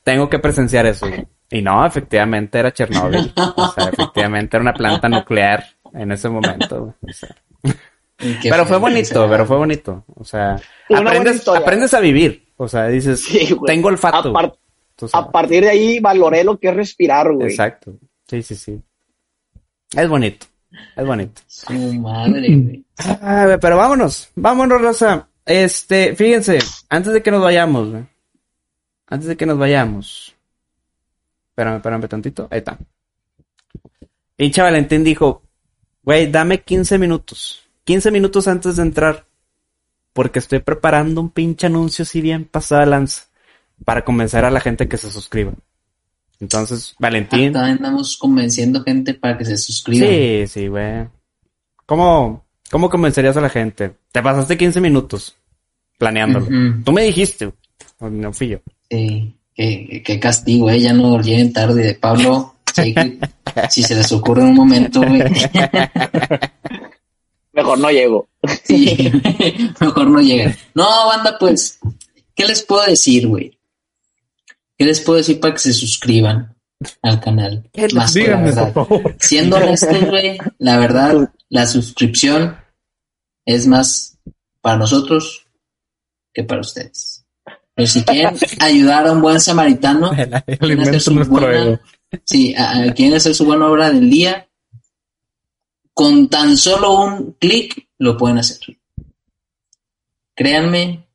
tengo que presenciar eso. güey. Y no, efectivamente era Chernobyl. O sea, efectivamente era una planta nuclear en ese momento. O sea, pero fue bonito, pero fue bonito. O sea, aprendes, aprendes a vivir. O sea, dices, Sí, tengo olfato. sabes. a partir de ahí valoré lo que es respirar, güey. Exacto. Sí, sí, sí. Es bonito. Es bonito. Su madre, güey. Ah, pero vámonos. Vámonos, Rosa. Este, fíjense, antes de que nos vayamos, güey. Antes de que nos vayamos. Espérame, espérame tantito. Ahí está. Pinche Valentín dijo, güey, dame 15 minutos. 15 minutos antes de entrar. Porque estoy preparando un pinche anuncio si bien pasada lanza. Para convencer a la gente que se suscriba. Entonces, Valentín. También andamos convenciendo gente para que se suscriban. Sí, sí, güey. ¿Cómo, ¿Cómo convencerías a la gente? Te pasaste 15 minutos planeándolo. Tú me dijiste, no fui yo. Sí, qué, qué castigo, eh. Ya no lleguen tarde de Pablo. Si se les ocurre en un momento, güey. Mejor no llego. Sí, mejor no lleguen. No, banda, pues, ¿qué les puedo decir, güey? ¿Qué les puedo decir para que se suscriban al canal? ¿Qué les- Más Díganme, verdad. por favor. Siendo honestos, güey, la verdad, la suscripción es más para nosotros que para ustedes. Pero si quieren ayudar a un buen samaritano, quieren hacer su buena, sí, a- a- quieren hacer su buena obra del día, con tan solo un clic lo pueden hacer. Créanme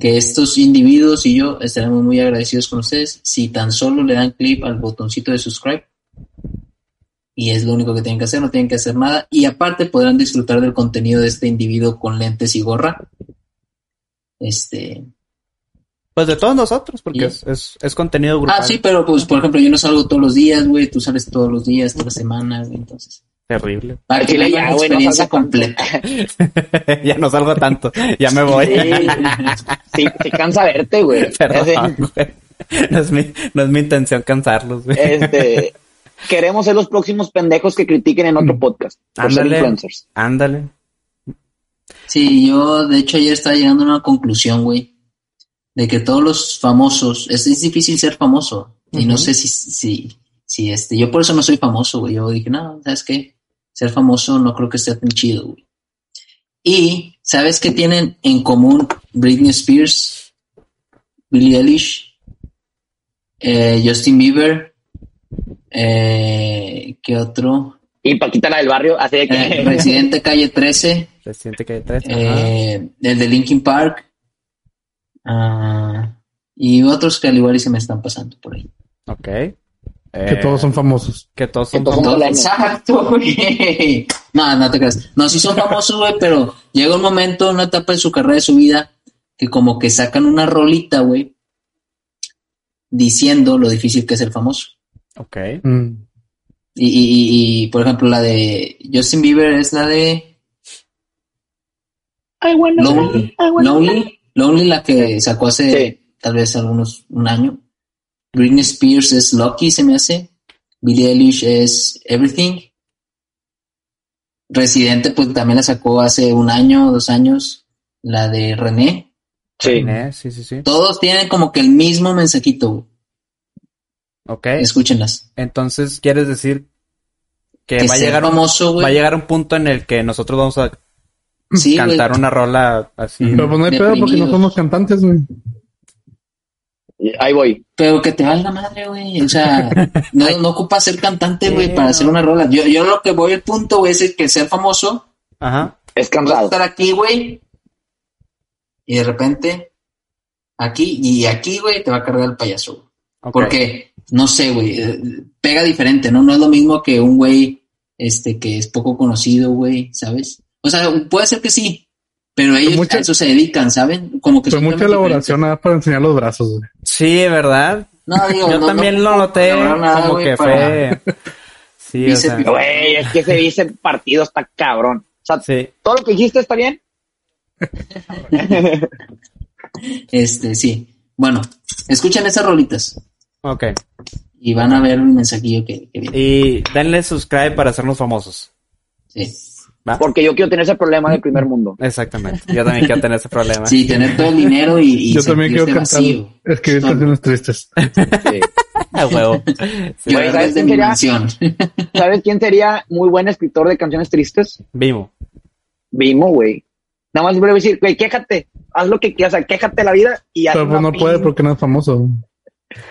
que estos individuos y yo estaremos muy agradecidos con ustedes si tan solo le dan clic al botoncito de subscribe y es lo único que tienen que hacer, no tienen que hacer nada. Y aparte podrán disfrutar del contenido de este individuo con lentes y gorra. Este. Pues de todos nosotros, porque es, es, es contenido grupal. Ah, sí, pero pues por ejemplo yo no salgo todos los días, güey. Tú sales todos los días, toda la semana, güey. Entonces. Terrible. Para que chile tengan ya, la güey, no experiencia completa. ya no salgo tanto. Ya me voy. Sí, sí, sí cansa verte, güey. Perdón, güey. No es, mi, no es mi intención cansarlos, güey. Este, queremos ser los próximos pendejos que critiquen en otro podcast. Por ser Ándale. influencers. Ándale. Sí, yo de hecho ayer estaba llegando a una conclusión, güey, de que todos los famosos, es, es difícil ser famoso y no sé si, si, si este, yo por eso no soy famoso, güey, yo dije, no, ¿sabes qué? Ser famoso no creo que sea tan chido, güey. Y, ¿sabes qué tienen en común Britney Spears, Billie Eilish, eh, Justin Bieber, eh, ¿qué otro? Y Paquita la del barrio, así de que. Eh, Residente Calle 13, Reciente que hay tres. ajá. eh, el de Linkin Park ah, y otros que al igual y se me están pasando por ahí. Ok. Que Eh, todos son famosos. Que todos que son todos famosos. son- Exacto, güey. No, no te creas. No, sí son famosos, güey, pero llega un momento, una etapa de su carrera, de su vida, que como que sacan una rolita, güey, diciendo lo difícil que es ser famoso. Ok. Mm. Y, y, y, y, por ejemplo, la de Justin Bieber es la de Ay, bueno. Lonely, Ay, bueno. Lonely, Lonely, la que sacó hace Sí. tal vez algunos, un año. Britney Spears es Lucky, se me hace. Billie Eilish es Everything. Residente, pues también la sacó hace un año, dos años. La de René. Sí. Sí, sí, sí. Todos tienen como que el mismo mensajito. güey. Ok. Escúchenlas. Entonces, ¿quieres decir que, Que va a llegar un, famoso, güey. va a llegar un punto en el que nosotros vamos a Sí, cantar una rola así? Pero pues no hay pedo porque no somos cantantes, güey. Ahí voy. Pero que te valga madre, güey. O sea, no, no ocupa ser cantante, güey, para hacer una rola. Yo, yo lo que voy al punto, güey, es que ser famoso, Ajá. Es cansado. estar aquí, güey, y de repente, aquí y aquí, güey, te va a cargar el payaso. güey. ok. Porque, no sé, güey, eh, pega diferente, ¿no? No es lo mismo que un güey, este, que es poco conocido, güey, ¿sabes? O sea, puede ser que sí, pero ellos mucha- a eso se dedican, ¿saben? Como que Fue son mucha elaboración nada para enseñar los brazos, güey. Sí, ¿verdad? No, digo, Yo no- también no lo noté nada, como güey, que para- fue... Sí, o Bíceps, sea, Güey, es que ese dice partido está cabrón. O sea, sí. todo lo que dijiste está bien. Este, sí. Bueno, escuchen esas rolitas Ok. y van a ver un mensajillo que, que viene. Y denle subscribe para hacernos famosos. Sí. ¿Va? Porque yo quiero tener ese problema del primer mundo. Exactamente. Yo también quiero tener ese problema. Sí, tener todo el dinero y, y Yo también quiero cantar, vacío. escribir Son canciones tristes. Sí. A huevo. Sí. ¿sabes quién sería? ¿Sabes quién sería muy buen escritor de canciones tristes? Vimo. Vimo, güey. Nada más le voy a decir, güey, quéjate. Haz lo que quieras, o sea, quéjate la vida y haz Pero pues no puede porque no es famoso.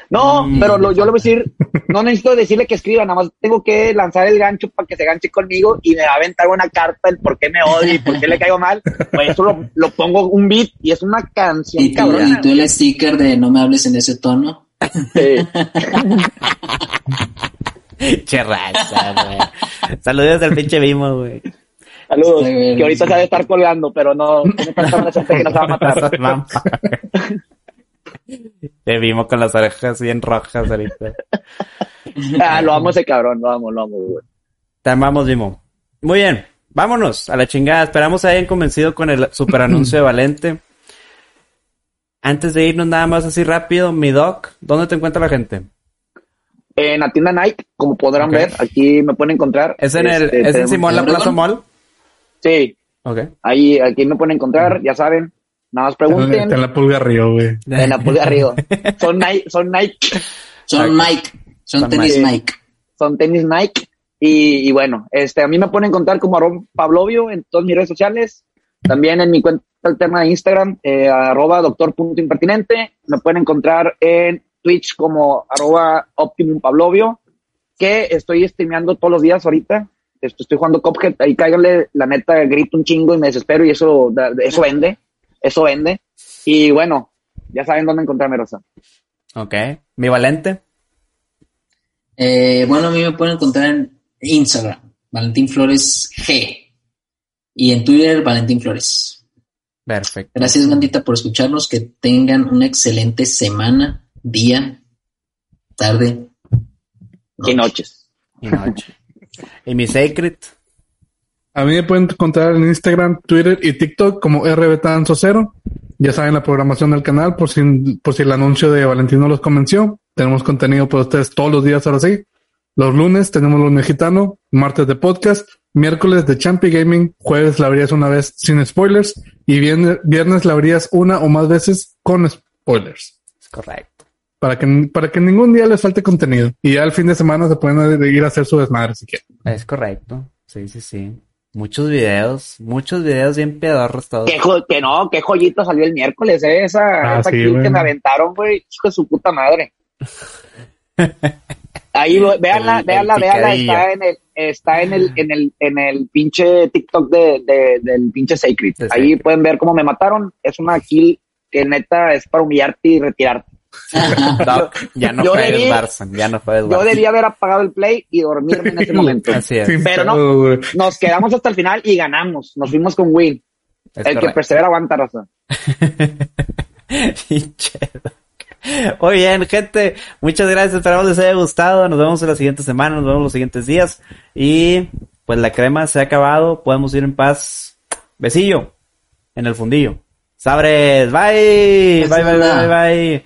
No, Mm. pero lo- yo le voy a decir, no necesito decirle que escriba, nada más tengo que lanzar el gancho para que se ganche conmigo y me va a aventar una carta el por qué me odia y por qué le caigo mal. Pues eso lo, lo pongo un beat y es una canción Y tú, cabrona. y tú el sticker de no me hables en ese tono. Sí. Che raza, güey. Saludos al pinche Vimo, güey. Saludos, que ahorita se ha de estar colgando, pero no, tiene tanta que no se va a matar. Te vimos con las orejas bien rojas ahorita. Ah, lo amo ese cabrón, lo amo, lo amo, güey. Te amamos, Vimo. Muy bien. Vámonos a la chingada. Esperamos hayan convencido con el super anuncio de Valente. Antes de irnos nada más así rápido, mi doc, ¿dónde te encuentra la gente? En la tienda Nike, como podrán ver, aquí me pueden encontrar. ¿Es en el, Este, es en Simón la? Plaza Mall? Sí, Ok. ahí, aquí me pueden encontrar, ya saben. Nada más pregunten. Está en la pulga río, güey. En la pulga arriba. Son Nike, son Nike, Son. Mike. Son, Son tenis Mike. Mike. son tenis Nike. Y, y bueno, este, a mí me pueden encontrar como arroba Pablovio en todas mis redes sociales. También en mi cuenta alterna de Instagram, eh, arroba doctor.impertinente. Me pueden encontrar en Twitch como arroba Optimum Pablovio, que estoy streameando todos los días ahorita. Esto- Estoy jugando Cuphead, ahí cáiganle, la neta, grito un chingo y me desespero y eso, da- eso vende, eso vende. Y bueno, ya saben dónde encontrarme, Rosa. Ok. Mi Valente. Eh, bueno, a mí me pueden encontrar en Instagram, Valentín Flores G. Y en Twitter, Valentín Flores. Perfecto. Gracias, bandita, por escucharnos. Que tengan una excelente semana, día, tarde. Y noches. Y noche. y mi Sacred. A mí me pueden encontrar en Instagram, Twitter y TikTok como RBTanzo0. Ya saben la programación del canal por si, por si el anuncio de Valentino los convenció. Tenemos contenido para ustedes todos los días ahora sí. Los lunes tenemos los mexicano, martes de podcast, miércoles de Champi Gaming, jueves la abrías una vez sin spoilers y viernes, viernes la abrías una o más veces con spoilers. Es correcto. Para que, para que ningún día les falte contenido. Y ya el fin de semana se pueden ir a hacer su desmadre si quieren. Es correcto. Sí, sí, sí. Muchos videos. Muchos videos bien pedorros todos. Que, que no, qué joyito salió el miércoles, ¿eh? Esa, Ah, esa sí, que me aventaron, güey. Hijo de su puta madre. Ahí, véanla, El- véanla, el véanla. picadillo. Está en el, está en el, en el, en el pinche TikTok de, de- del pinche Sacred. De Ahí Sacred. pueden ver cómo me mataron. Es una kill que neta es para humillarte y retirarte. Doc, ya no Yo juegues debí- Barça, ya no juegues Yo Barça. debía haber apagado el play y dormirme en ese momento. Así es. Sin Pero no. Nos quedamos hasta el final y ganamos. Nos fuimos con win. Es el que persevera aguanta, raza. Doc. Muy bien, gente. Muchas gracias. Esperamos les haya gustado. Nos vemos en la siguiente semana. Nos vemos los siguientes días. Y pues la crema se ha acabado. Podemos ir en paz. Besillo. En el fundillo. Sabres. Bye. Bye, bye, bye, bye, bye.